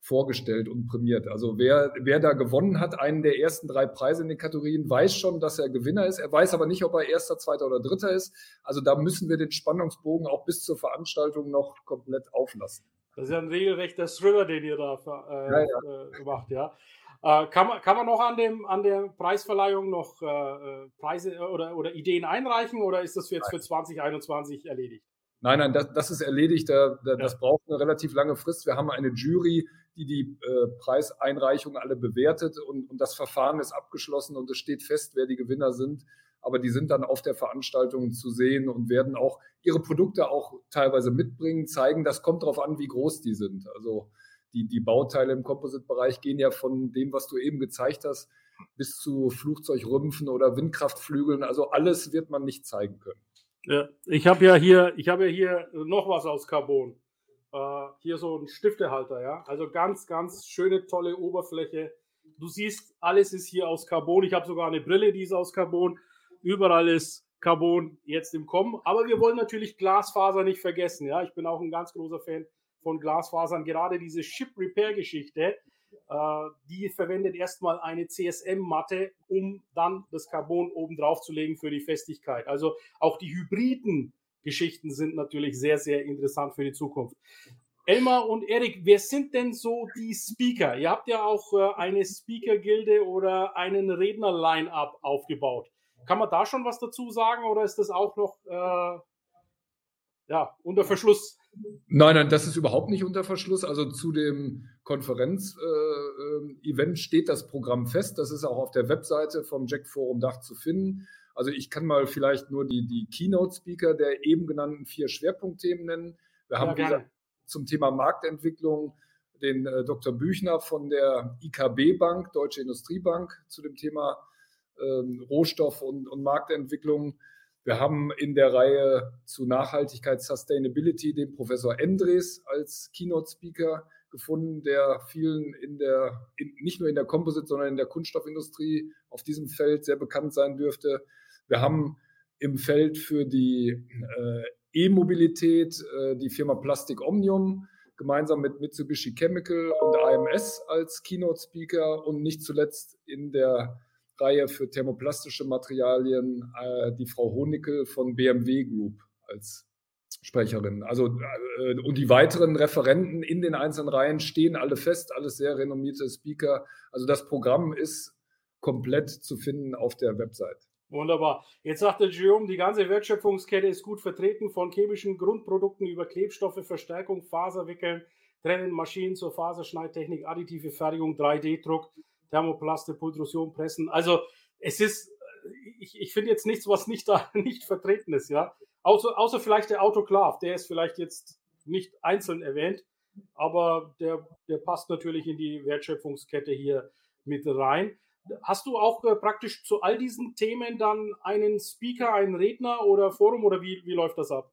S2: vorgestellt und prämiert. Also wer, wer da gewonnen hat, einen der ersten drei Preise in den Kategorien, weiß schon, dass er Gewinner ist. Er weiß aber nicht, ob er erster, zweiter oder dritter ist. Also da müssen wir den Spannungsbogen auch bis zur Veranstaltung noch komplett auflassen.
S1: Das ist ja ein regelrechter Thriller, den ihr da äh, ja, ja. Äh, macht, ja. Äh, kann, man, kann man noch an, dem, an der Preisverleihung noch äh, äh Preise äh, oder, oder Ideen einreichen oder ist das jetzt für 2021 erledigt?
S2: Nein, nein, das, das ist erledigt. Da, da, ja. Das braucht eine relativ lange Frist. Wir haben eine Jury, die die äh, Preiseinreichungen alle bewertet und, und das Verfahren ist abgeschlossen und es steht fest, wer die Gewinner sind aber die sind dann auf der Veranstaltung zu sehen und werden auch ihre Produkte auch teilweise mitbringen, zeigen. Das kommt darauf an, wie groß die sind. Also die, die Bauteile im Composite-Bereich gehen ja von dem, was du eben gezeigt hast, bis zu Flugzeugrümpfen oder Windkraftflügeln. Also alles wird man nicht zeigen können.
S1: Ja, ich habe ja hier, ich habe ja hier noch was aus Carbon. Äh, hier so ein Stiftehalter, ja. Also ganz, ganz schöne, tolle Oberfläche. Du siehst, alles ist hier aus Carbon. Ich habe sogar eine Brille, die ist aus Carbon. Überall ist Carbon jetzt im Kommen. Aber wir wollen natürlich Glasfaser nicht vergessen. Ja, ich bin auch ein ganz großer Fan von Glasfasern. Gerade diese Chip-Repair-Geschichte, äh, die verwendet erstmal eine CSM-Matte, um dann das Carbon oben drauf zu legen für die Festigkeit. Also auch die hybriden Geschichten sind natürlich sehr, sehr interessant für die Zukunft. Elmar und Erik, wer sind denn so die Speaker? Ihr habt ja auch äh, eine Speaker-Gilde oder einen Redner-Line-Up aufgebaut. Kann man da schon was dazu sagen oder ist das auch noch äh, ja, unter Verschluss?
S2: Nein, nein, das ist überhaupt nicht unter Verschluss. Also zu dem Konferenz-Event äh, steht das Programm fest. Das ist auch auf der Webseite vom Jack Forum Dach zu finden. Also ich kann mal vielleicht nur die, die Keynote-Speaker der eben genannten vier Schwerpunktthemen nennen. Wir haben ja, zum Thema Marktentwicklung den äh, Dr. Büchner von der IKB Bank, Deutsche Industriebank, zu dem Thema ähm, Rohstoff- und, und Marktentwicklung. Wir haben in der Reihe zu Nachhaltigkeit, Sustainability den Professor Endres als Keynote-Speaker gefunden, der vielen in der, in, nicht nur in der Composite, sondern in der Kunststoffindustrie auf diesem Feld sehr bekannt sein dürfte. Wir haben im Feld für die äh, E-Mobilität äh, die Firma Plastik Omnium gemeinsam mit Mitsubishi Chemical und AMS als Keynote-Speaker und nicht zuletzt in der Reihe für thermoplastische Materialien äh, die Frau Honickel von BMW Group als Sprecherin. Also äh, und die weiteren Referenten in den einzelnen Reihen stehen alle fest, alles sehr renommierte Speaker. Also das Programm ist komplett zu finden auf der Website.
S1: Wunderbar. Jetzt sagt der Guillaume, die ganze Wertschöpfungskette ist gut vertreten, von chemischen Grundprodukten über Klebstoffe, Verstärkung, Faserwickeln, Trennen, Maschinen zur Faserschneidtechnik, additive Fertigung, 3D-Druck, Thermoplaste, Pultrusion, Pressen. Also es ist, ich, ich finde jetzt nichts, was nicht da nicht vertreten ist, ja. Außer, außer vielleicht der Autoklav, der ist vielleicht jetzt nicht einzeln erwähnt, aber der, der passt natürlich in die Wertschöpfungskette hier mit rein. Hast du auch äh, praktisch zu all diesen Themen dann einen Speaker, einen Redner oder Forum oder wie, wie läuft das ab?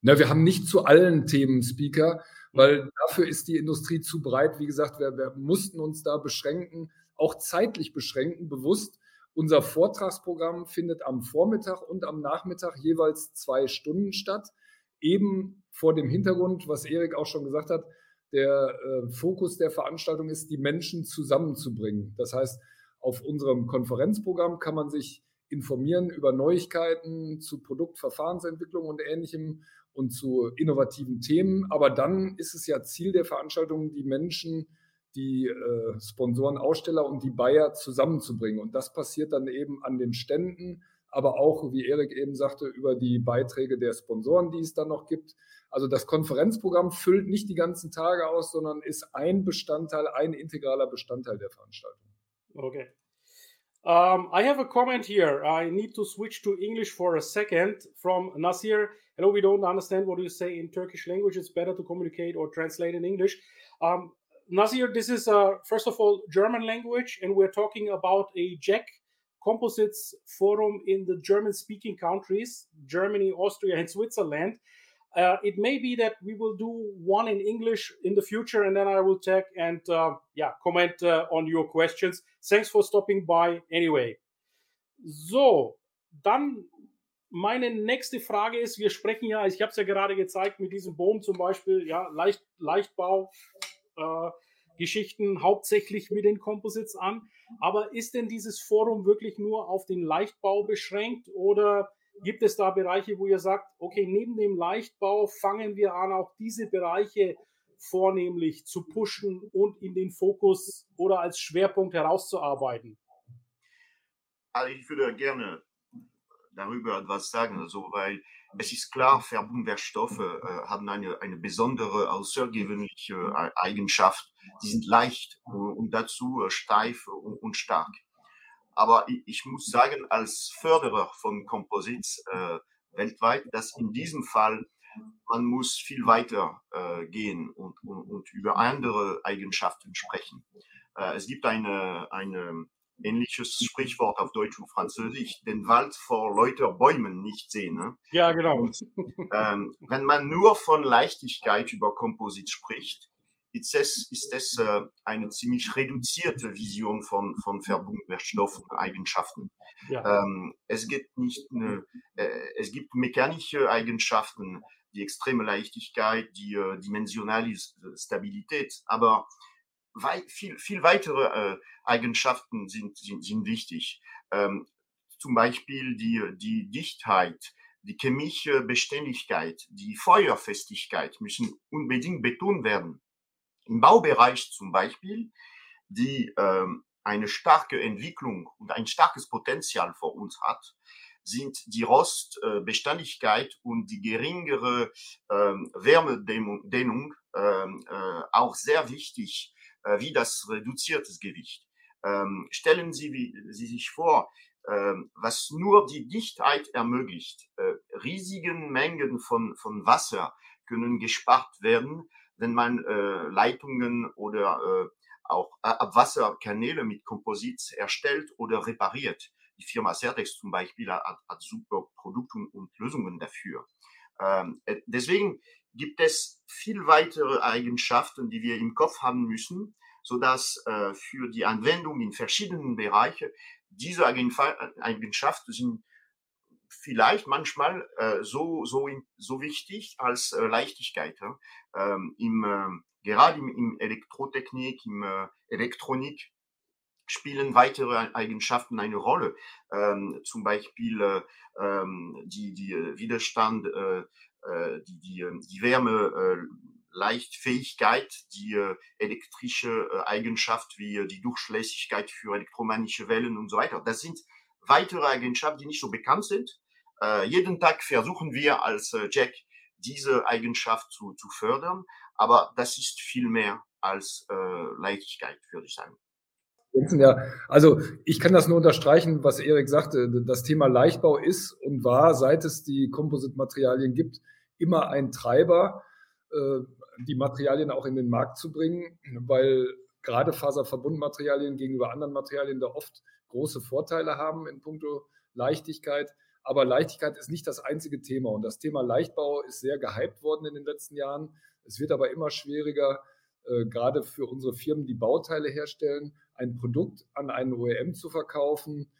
S2: Na, wir haben nicht zu allen Themen Speaker, weil dafür ist die Industrie zu breit. Wie gesagt, wir, wir mussten uns da beschränken, auch zeitlich beschränken, bewusst. Unser Vortragsprogramm findet am Vormittag und am Nachmittag jeweils zwei Stunden statt. Eben vor dem Hintergrund, was Erik auch schon gesagt hat, der äh, Fokus der Veranstaltung ist, die Menschen zusammenzubringen. Das heißt, auf unserem Konferenzprogramm kann man sich informieren über Neuigkeiten zu Produktverfahrensentwicklung und ähnlichem und zu innovativen Themen. Aber dann ist es ja Ziel der Veranstaltung, die Menschen, die äh, Sponsoren, Aussteller und die Bayer zusammenzubringen. Und das passiert dann eben an den Ständen, aber auch, wie Erik eben sagte, über die Beiträge der Sponsoren, die es dann noch gibt. Also das Konferenzprogramm füllt nicht die ganzen Tage aus, sondern ist ein Bestandteil, ein integraler Bestandteil der Veranstaltung.
S1: Okay. Um, I have a comment here. I need to switch to English for a second from Nasir. Hello, we don't understand what you say in Turkish language. It's better to communicate or translate in English. Um, Nasir, this is uh, first of all German language, and we're talking about a Jack composites forum in the German-speaking countries, Germany, Austria, and Switzerland. Uh, it may be that we will do one in English in the future, and then I will check and uh, yeah comment uh, on your questions. Thanks for stopping by anyway. So, dann meine nächste Frage ist: Wir sprechen ja, ich habe es ja gerade gezeigt mit diesem Bohm zum Beispiel, ja Leicht, Leichtbau. Äh, Geschichten hauptsächlich mit den Composites an. Aber ist denn dieses Forum wirklich nur auf den Leichtbau beschränkt oder Gibt es da Bereiche, wo ihr sagt, okay, neben dem Leichtbau fangen wir an, auch diese Bereiche vornehmlich zu pushen und in den Fokus oder als Schwerpunkt herauszuarbeiten?
S3: Also ich würde gerne darüber etwas sagen, also weil es ist klar, Verbundwerkstoffe äh, haben eine, eine besondere, außergewöhnliche äh, Eigenschaft. Die sind leicht und dazu äh, steif und, und stark. Aber ich, ich muss sagen, als Förderer von Composites äh, weltweit, dass in diesem Fall man muss viel weiter äh, gehen und, und, und über andere Eigenschaften sprechen. Äh, es gibt eine, eine ähnliches Sprichwort auf Deutsch und Französisch, den Wald vor lauter Bäumen nicht sehen. Ne?
S1: Ja, genau. Und,
S3: ähm, wenn man nur von Leichtigkeit über Komposit spricht, ist es, ist es äh, eine ziemlich reduzierte Vision von, von Verbundwerkstoffen und Eigenschaften. Ja. Ähm, es gibt nicht eine, äh, es gibt mechanische Eigenschaften, die extreme Leichtigkeit, die äh, dimensionale Stabilität, aber wei viel, viel weitere äh, Eigenschaften sind, sind, sind wichtig. Ähm, zum Beispiel die, die Dichtheit, die chemische Beständigkeit, die Feuerfestigkeit müssen unbedingt betont werden. Im Baubereich zum Beispiel, die ähm, eine starke Entwicklung und ein starkes Potenzial vor uns hat, sind die Rostbeständigkeit und die geringere ähm, Wärmedehnung ähm, äh, auch sehr wichtig, äh, wie das reduziertes Gewicht. Ähm, stellen Sie, wie, Sie sich vor, ähm, was nur die Dichtheit ermöglicht. Äh, riesigen Mengen von, von Wasser können gespart werden, wenn man äh, Leitungen oder äh, auch äh, Abwasserkanäle mit Komposit erstellt oder repariert. Die Firma Certex zum Beispiel hat, hat super Produkte und Lösungen dafür. Ähm, äh, deswegen gibt es viel weitere Eigenschaften, die wir im Kopf haben müssen, so dass äh, für die Anwendung in verschiedenen Bereichen diese Eigenschaften sind vielleicht manchmal äh, so, so, so wichtig als äh, Leichtigkeit. Ähm, im, äh, gerade im, im Elektrotechnik, im äh, Elektronik spielen weitere Eigenschaften eine Rolle. Ähm, zum Beispiel äh, ähm, die, die äh, Widerstand, äh, äh, die, die, ähm, die Wärme, äh, Leichtfähigkeit, die äh, elektrische äh, Eigenschaft wie äh, die Durchlässigkeit für elektromagnetische Wellen und so weiter. Das sind weitere Eigenschaften, die nicht so bekannt sind. Äh, jeden Tag versuchen wir als äh, Jack diese Eigenschaft zu, zu fördern, aber das ist viel mehr als äh, Leichtigkeit, würde ich sagen.
S2: Ja, also ich kann das nur unterstreichen, was Erik sagte. Das Thema Leichtbau ist und war, seit es die Kompositmaterialien gibt, immer ein Treiber, äh, die Materialien auch in den Markt zu bringen, weil gerade Faserverbundmaterialien gegenüber anderen Materialien da oft große Vorteile haben in puncto Leichtigkeit. Aber Leichtigkeit ist nicht das einzige Thema. Und das Thema Leichtbau ist sehr gehypt worden in den letzten Jahren. Es wird aber immer schwieriger, äh, gerade für unsere Firmen, die Bauteile herstellen, ein Produkt an einen OEM zu verkaufen,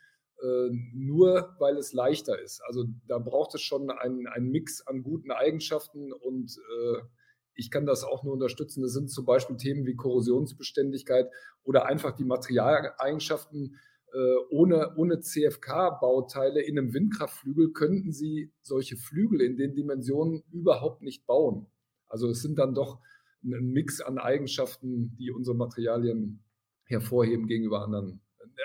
S2: äh, nur weil es leichter ist. Also da braucht es schon einen, Mix an guten Eigenschaften und äh, ich kann das auch nur unterstützen. Das sind zum Beispiel Themen wie Korrosionsbeständigkeit oder einfach die Materialeigenschaften. Äh, ohne, ohne CFK-Bauteile in einem Windkraftflügel könnten Sie solche Flügel in den Dimensionen überhaupt nicht bauen. Also es sind dann doch ein Mix an Eigenschaften, die unsere Materialien hervorheben gegenüber anderen.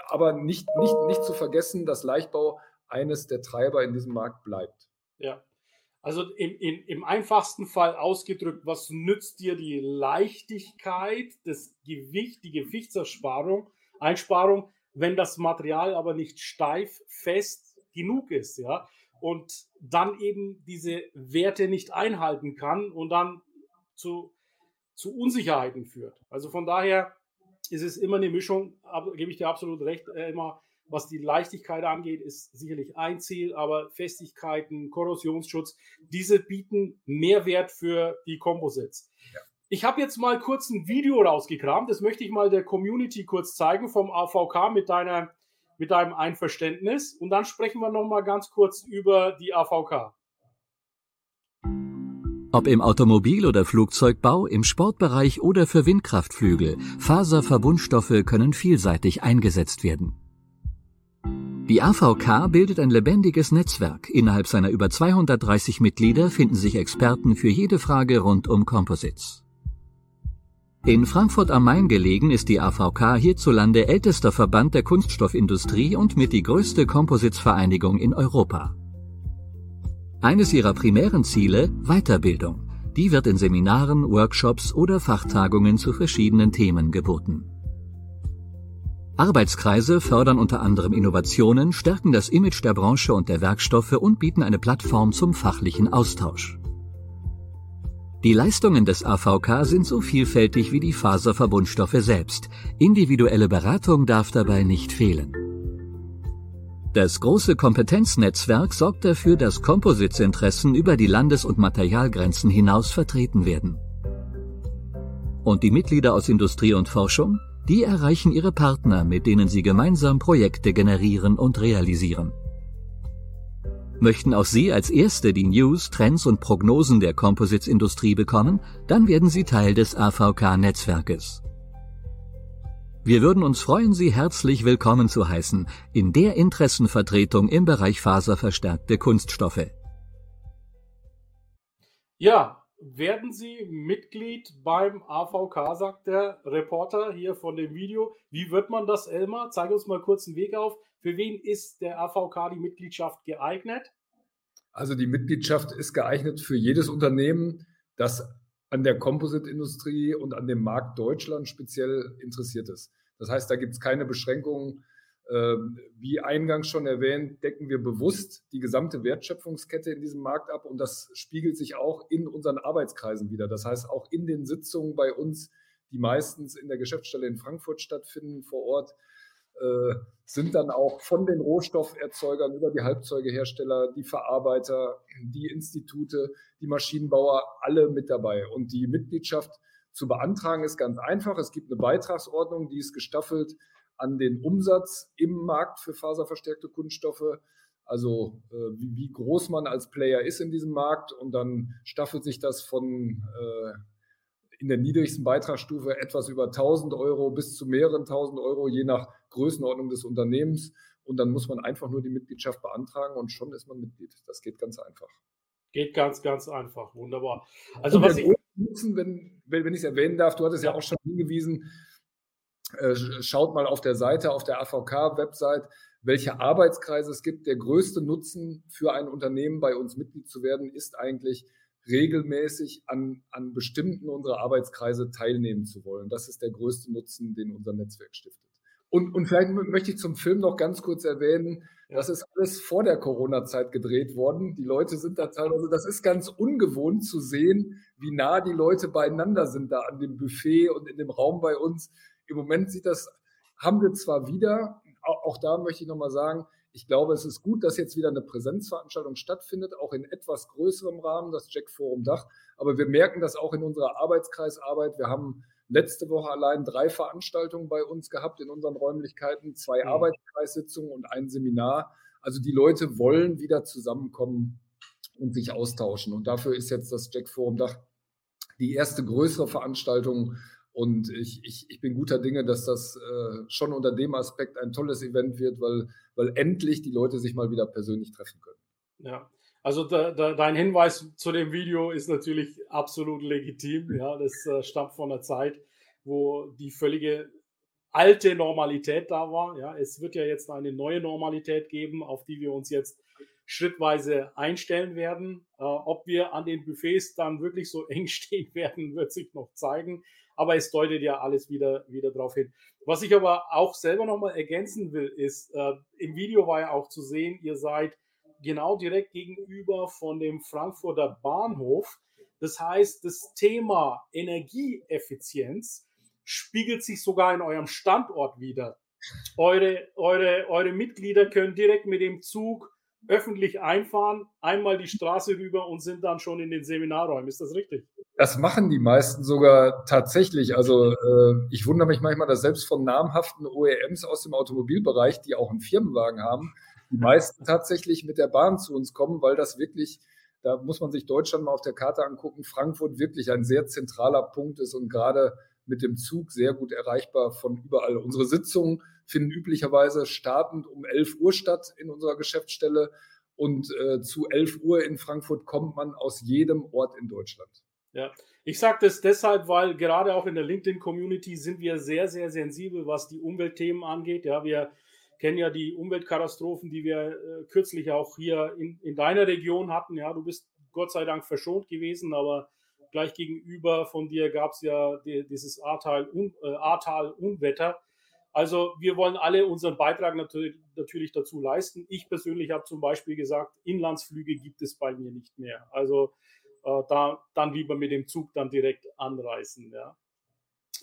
S2: Aber nicht, nicht, nicht zu vergessen, dass Leichtbau eines der Treiber in diesem Markt bleibt.
S1: Ja. Also im, im, im einfachsten Fall ausgedrückt, was nützt dir die Leichtigkeit, das Gewicht, die Gewichtsersparung, Einsparung, wenn das Material aber nicht steif, fest genug ist, ja, und dann eben diese Werte nicht einhalten kann und dann zu, zu Unsicherheiten führt. Also von daher ist es immer eine Mischung, gebe ich dir absolut recht, äh, immer was die Leichtigkeit angeht, ist sicherlich ein Ziel, aber Festigkeiten, Korrosionsschutz, diese bieten Mehrwert für die Composites. Ja. Ich habe jetzt mal kurz ein Video rausgekramt, das möchte ich mal der Community kurz zeigen vom AVK mit, deiner, mit deinem Einverständnis und dann sprechen wir nochmal ganz kurz über die AVK.
S4: Ob im Automobil- oder Flugzeugbau, im Sportbereich oder für Windkraftflügel, Faserverbundstoffe können vielseitig eingesetzt werden. Die AVK bildet ein lebendiges Netzwerk. Innerhalb seiner über 230 Mitglieder finden sich Experten für jede Frage rund um Composites. In Frankfurt am Main gelegen ist die AVK hierzulande ältester Verband der Kunststoffindustrie und mit die größte Composites-Vereinigung in Europa. Eines ihrer primären Ziele Weiterbildung. Die wird in Seminaren, Workshops oder Fachtagungen zu verschiedenen Themen geboten. Arbeitskreise fördern unter anderem Innovationen, stärken das Image der Branche und der Werkstoffe und bieten eine Plattform zum fachlichen Austausch. Die Leistungen des AVK sind so vielfältig wie die Faserverbundstoffe selbst. Individuelle Beratung darf dabei nicht fehlen. Das große Kompetenznetzwerk sorgt dafür, dass Composites-Interessen über die Landes- und Materialgrenzen hinaus vertreten werden. Und die Mitglieder aus Industrie und Forschung, die erreichen ihre Partner, mit denen sie gemeinsam Projekte generieren und realisieren. Möchten auch Sie als Erste die News, Trends und Prognosen der Composites-Industrie bekommen, dann werden Sie Teil des AVK-Netzwerkes. Wir würden uns freuen, Sie herzlich willkommen zu heißen in der Interessenvertretung im Bereich faserverstärkte Kunststoffe.
S1: Ja, werden Sie Mitglied beim AVK, sagt der Reporter hier von dem Video. Wie wird man das, Elmar? Zeige uns mal kurz einen Weg auf. Für wen ist der AVK die Mitgliedschaft geeignet?
S2: Also die Mitgliedschaft ist geeignet für jedes Unternehmen, das an der Composite-Industrie und an dem Markt Deutschland speziell interessiert ist. Das heißt, da gibt es keine Beschränkungen. Ähm, wie eingangs schon erwähnt, decken wir bewusst die gesamte Wertschöpfungskette in diesem Markt ab und das spiegelt sich auch in unseren Arbeitskreisen wieder. Das heißt, auch in den Sitzungen bei uns, die meistens in der Geschäftsstelle in Frankfurt stattfinden, vor Ort, sind dann auch von den Rohstofferzeugern über die Halbzeugehersteller, die Verarbeiter, die Institute, die Maschinenbauer, alle mit dabei. Und die Mitgliedschaft zu beantragen ist ganz einfach. Es gibt eine Beitragsordnung, die ist gestaffelt an den Umsatz im Markt für faserverstärkte Kunststoffe, Also äh, wie, wie, groß man als Player ist in diesem Markt und dann staffelt sich das von äh, in der niedrigsten Beitragsstufe etwas über 1000 Euro bis zu mehreren 1000 Euro, je nach Größenordnung des Unternehmens. Und dann muss man einfach nur die Mitgliedschaft beantragen und schon ist man Mitglied. Das geht ganz einfach.
S1: Geht ganz, ganz einfach. Wunderbar.
S2: Also, was ich. Nutzen, wenn, wenn ich es erwähnen darf, du hattest ja auch schon hingewiesen, äh, schaut mal auf der Seite, auf der AVK-Website, welche Arbeitskreise es gibt. Der größte Nutzen für ein Unternehmen, bei uns Mitglied zu werden, ist eigentlich regelmäßig an, an bestimmten unserer Arbeitskreise teilnehmen zu wollen. Das ist der größte Nutzen, den unser Netzwerk stiftet. Und, und vielleicht möchte ich zum Film noch ganz kurz erwähnen, das ist alles vor der Corona-Zeit gedreht worden. Die Leute sind da teilweise, das ist ganz ungewohnt zu sehen, wie nah die Leute beieinander sind da an dem Buffet und in dem Raum bei uns. Im Moment sieht das, haben wir zwar wieder, auch, auch da möchte ich nochmal sagen, ich glaube, es ist gut, dass jetzt wieder eine Präsenzveranstaltung stattfindet, auch in etwas größerem Rahmen, das Jack Forum Dach. Aber wir merken das auch in unserer Arbeitskreisarbeit. Wir haben letzte Woche allein drei Veranstaltungen bei uns gehabt in unseren Räumlichkeiten, zwei mhm. Arbeitskreissitzungen und ein Seminar. Also die Leute wollen wieder zusammenkommen und sich austauschen. Und dafür ist jetzt das Jack Forum Dach die erste größere Veranstaltung. Und ich, ich, ich bin guter Dinge, dass das äh, schon unter dem Aspekt ein tolles Event wird, weil, weil endlich die Leute sich mal wieder persönlich treffen können.
S1: Ja, also de, de, dein Hinweis zu dem Video ist natürlich absolut legitim. Ja, das äh, stammt von einer Zeit, wo die völlige alte Normalität da war. Ja, es wird ja jetzt eine neue Normalität geben, auf die wir uns jetzt schrittweise einstellen werden. Äh, ob wir an den Buffets dann wirklich so eng stehen werden, wird sich noch zeigen. Aber es deutet ja alles wieder, wieder darauf hin. Was ich aber auch selber nochmal ergänzen will, ist, äh, im Video war ja auch zu sehen, ihr seid genau direkt gegenüber von dem Frankfurter Bahnhof. Das heißt, das Thema Energieeffizienz spiegelt sich sogar in eurem Standort wieder. Eure, eure, eure Mitglieder können direkt mit dem Zug öffentlich einfahren, einmal die Straße rüber und sind dann schon in den Seminarräumen. Ist das richtig?
S2: Das machen die meisten sogar tatsächlich. Also äh, ich wundere mich manchmal, dass selbst von namhaften OEMs aus dem Automobilbereich, die auch einen Firmenwagen haben, die meisten tatsächlich mit der Bahn zu uns kommen, weil das wirklich, da muss man sich Deutschland mal auf der Karte angucken, Frankfurt wirklich ein sehr zentraler Punkt ist und gerade mit dem Zug sehr gut erreichbar von überall. Unsere Sitzungen finden üblicherweise startend um 11 Uhr statt in unserer Geschäftsstelle und äh, zu 11 Uhr in Frankfurt kommt man aus jedem Ort in Deutschland.
S1: Ja, ich sage das deshalb, weil gerade auch in der LinkedIn-Community sind wir sehr, sehr sensibel, was die Umweltthemen angeht. Ja, wir kennen ja die Umweltkatastrophen, die wir äh, kürzlich auch hier in, in deiner Region hatten. Ja, du bist Gott sei Dank verschont gewesen, aber gleich gegenüber von dir gab es ja die, dieses Ahrtal-Unwetter. Äh, also wir wollen alle unseren Beitrag natürlich, natürlich dazu leisten. Ich persönlich habe zum Beispiel gesagt, Inlandsflüge gibt es bei mir nicht mehr. Also äh, da dann lieber mit dem Zug dann direkt anreisen. Ja.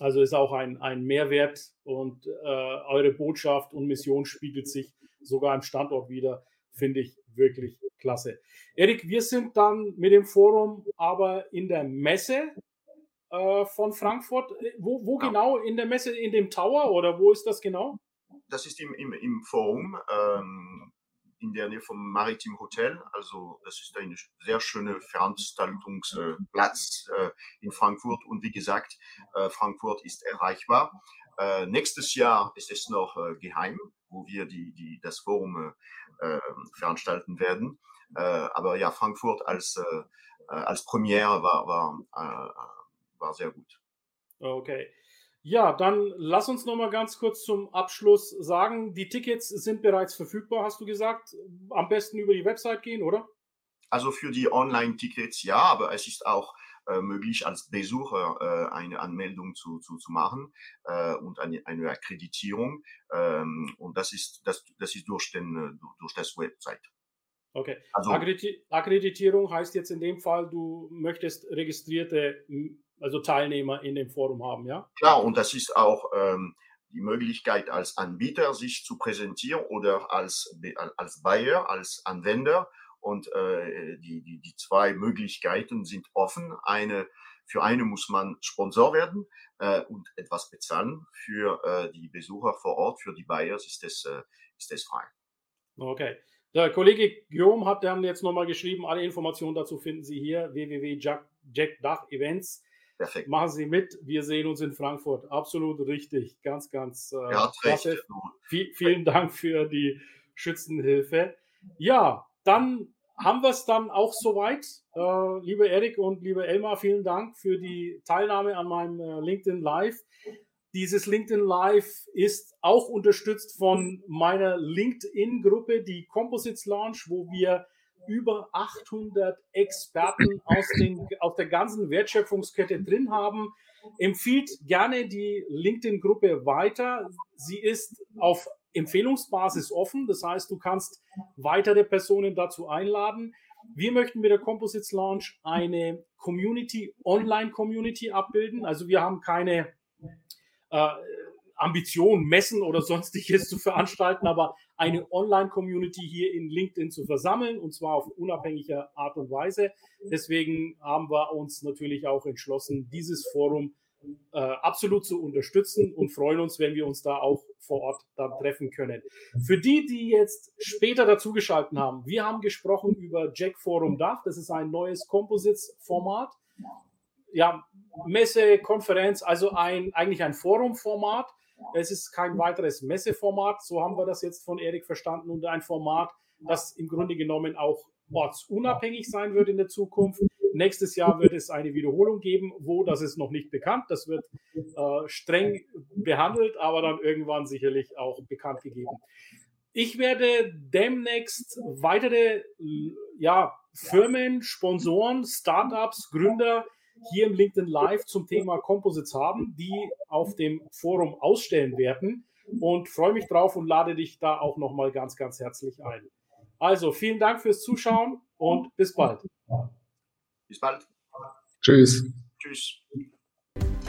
S1: Also ist auch ein, ein Mehrwert und äh, eure Botschaft und Mission spiegelt sich sogar im Standort wieder, finde ich wirklich klasse. Erik, wir sind dann mit dem Forum aber in der Messe äh, von Frankfurt. Wo, wo ja. genau in der Messe? In dem Tower oder wo ist das genau?
S3: Das ist im, im, im Forum. Ähm, in der Nähe vom Maritim Hotel. Also das ist ein sehr schöner Veranstaltungsplatz äh, in Frankfurt. Und wie gesagt, äh, Frankfurt ist erreichbar. Äh, nächstes Jahr ist es noch äh, geheim, wo wir die, die, das Forum äh, veranstalten werden. Äh, aber ja, Frankfurt als, als Premiere war, war, war sehr gut.
S1: Okay. Ja, dann lass uns noch mal ganz kurz zum Abschluss sagen, die Tickets sind bereits verfügbar, hast du gesagt. Am besten über die Website gehen, oder?
S3: Also für die Online-Tickets ja, aber es ist auch äh, möglich, als Besucher äh, eine Anmeldung zu, zu, zu machen äh, und eine, eine Akkreditierung. Ähm, und das ist, das, das ist durch, den, äh, durch das Website.
S1: Okay. Also, Akkreditierung heißt jetzt in dem Fall, du möchtest registrierte also Teilnehmer in dem Forum haben, ja?
S3: Klar, und das ist auch ähm, die Möglichkeit als Anbieter sich zu präsentieren oder als, als Buyer, als Anwender. Und äh, die, die, die zwei Möglichkeiten sind offen. Eine, für eine muss man Sponsor werden äh, und etwas bezahlen. Für äh, die Besucher vor Ort, für die Buyers ist es, äh, ist es frei.
S1: Okay. Der Kollege Guillaume hat dann jetzt nochmal geschrieben, alle Informationen dazu finden Sie hier, www.jackdach-events. Perfekt. Machen Sie mit, wir sehen uns in Frankfurt. Absolut richtig, ganz, ganz
S3: äh, ja, klasse.
S1: Viel, vielen Dank für die Schützenhilfe. Ja, dann haben wir es dann auch soweit. Äh, lieber Erik und lieber Elmar, vielen Dank für die Teilnahme an meinem äh, LinkedIn Live. Dieses LinkedIn Live ist auch unterstützt von meiner LinkedIn-Gruppe, die Composites Launch, wo wir über 800 Experten aus, den, aus der ganzen Wertschöpfungskette drin haben. Empfiehlt gerne die LinkedIn-Gruppe weiter. Sie ist auf Empfehlungsbasis offen. Das heißt, du kannst weitere Personen dazu einladen. Wir möchten mit der Composites Launch eine Community, Online-Community abbilden. Also wir haben keine äh, Ambition, Messen oder sonstiges zu veranstalten, aber eine Online-Community hier in LinkedIn zu versammeln und zwar auf unabhängige Art und Weise. Deswegen haben wir uns natürlich auch entschlossen, dieses Forum äh, absolut zu unterstützen und freuen uns, wenn wir uns da auch vor Ort dann treffen können. Für die, die jetzt später dazugeschaltet haben, wir haben gesprochen über Jack Forum Dach. Das ist ein neues Composites-Format ja, Messe, Konferenz, also ein, eigentlich ein Forumformat. Es ist kein weiteres Messeformat, so haben wir das jetzt von Erik verstanden, und ein Format, das im Grunde genommen auch ortsunabhängig sein wird in der Zukunft. Nächstes Jahr wird es eine Wiederholung geben, wo das ist noch nicht bekannt. Das wird äh, streng behandelt, aber dann irgendwann sicherlich auch bekannt gegeben. Ich werde demnächst weitere ja, Firmen, Sponsoren, Startups, Gründer hier im LinkedIn Live zum Thema Composites haben, die auf dem Forum ausstellen werden. Und freue mich drauf und lade dich da auch nochmal ganz, ganz herzlich ein. Also vielen Dank fürs Zuschauen und bis bald.
S3: Bis bald.
S2: Tschüss.
S3: Tschüss.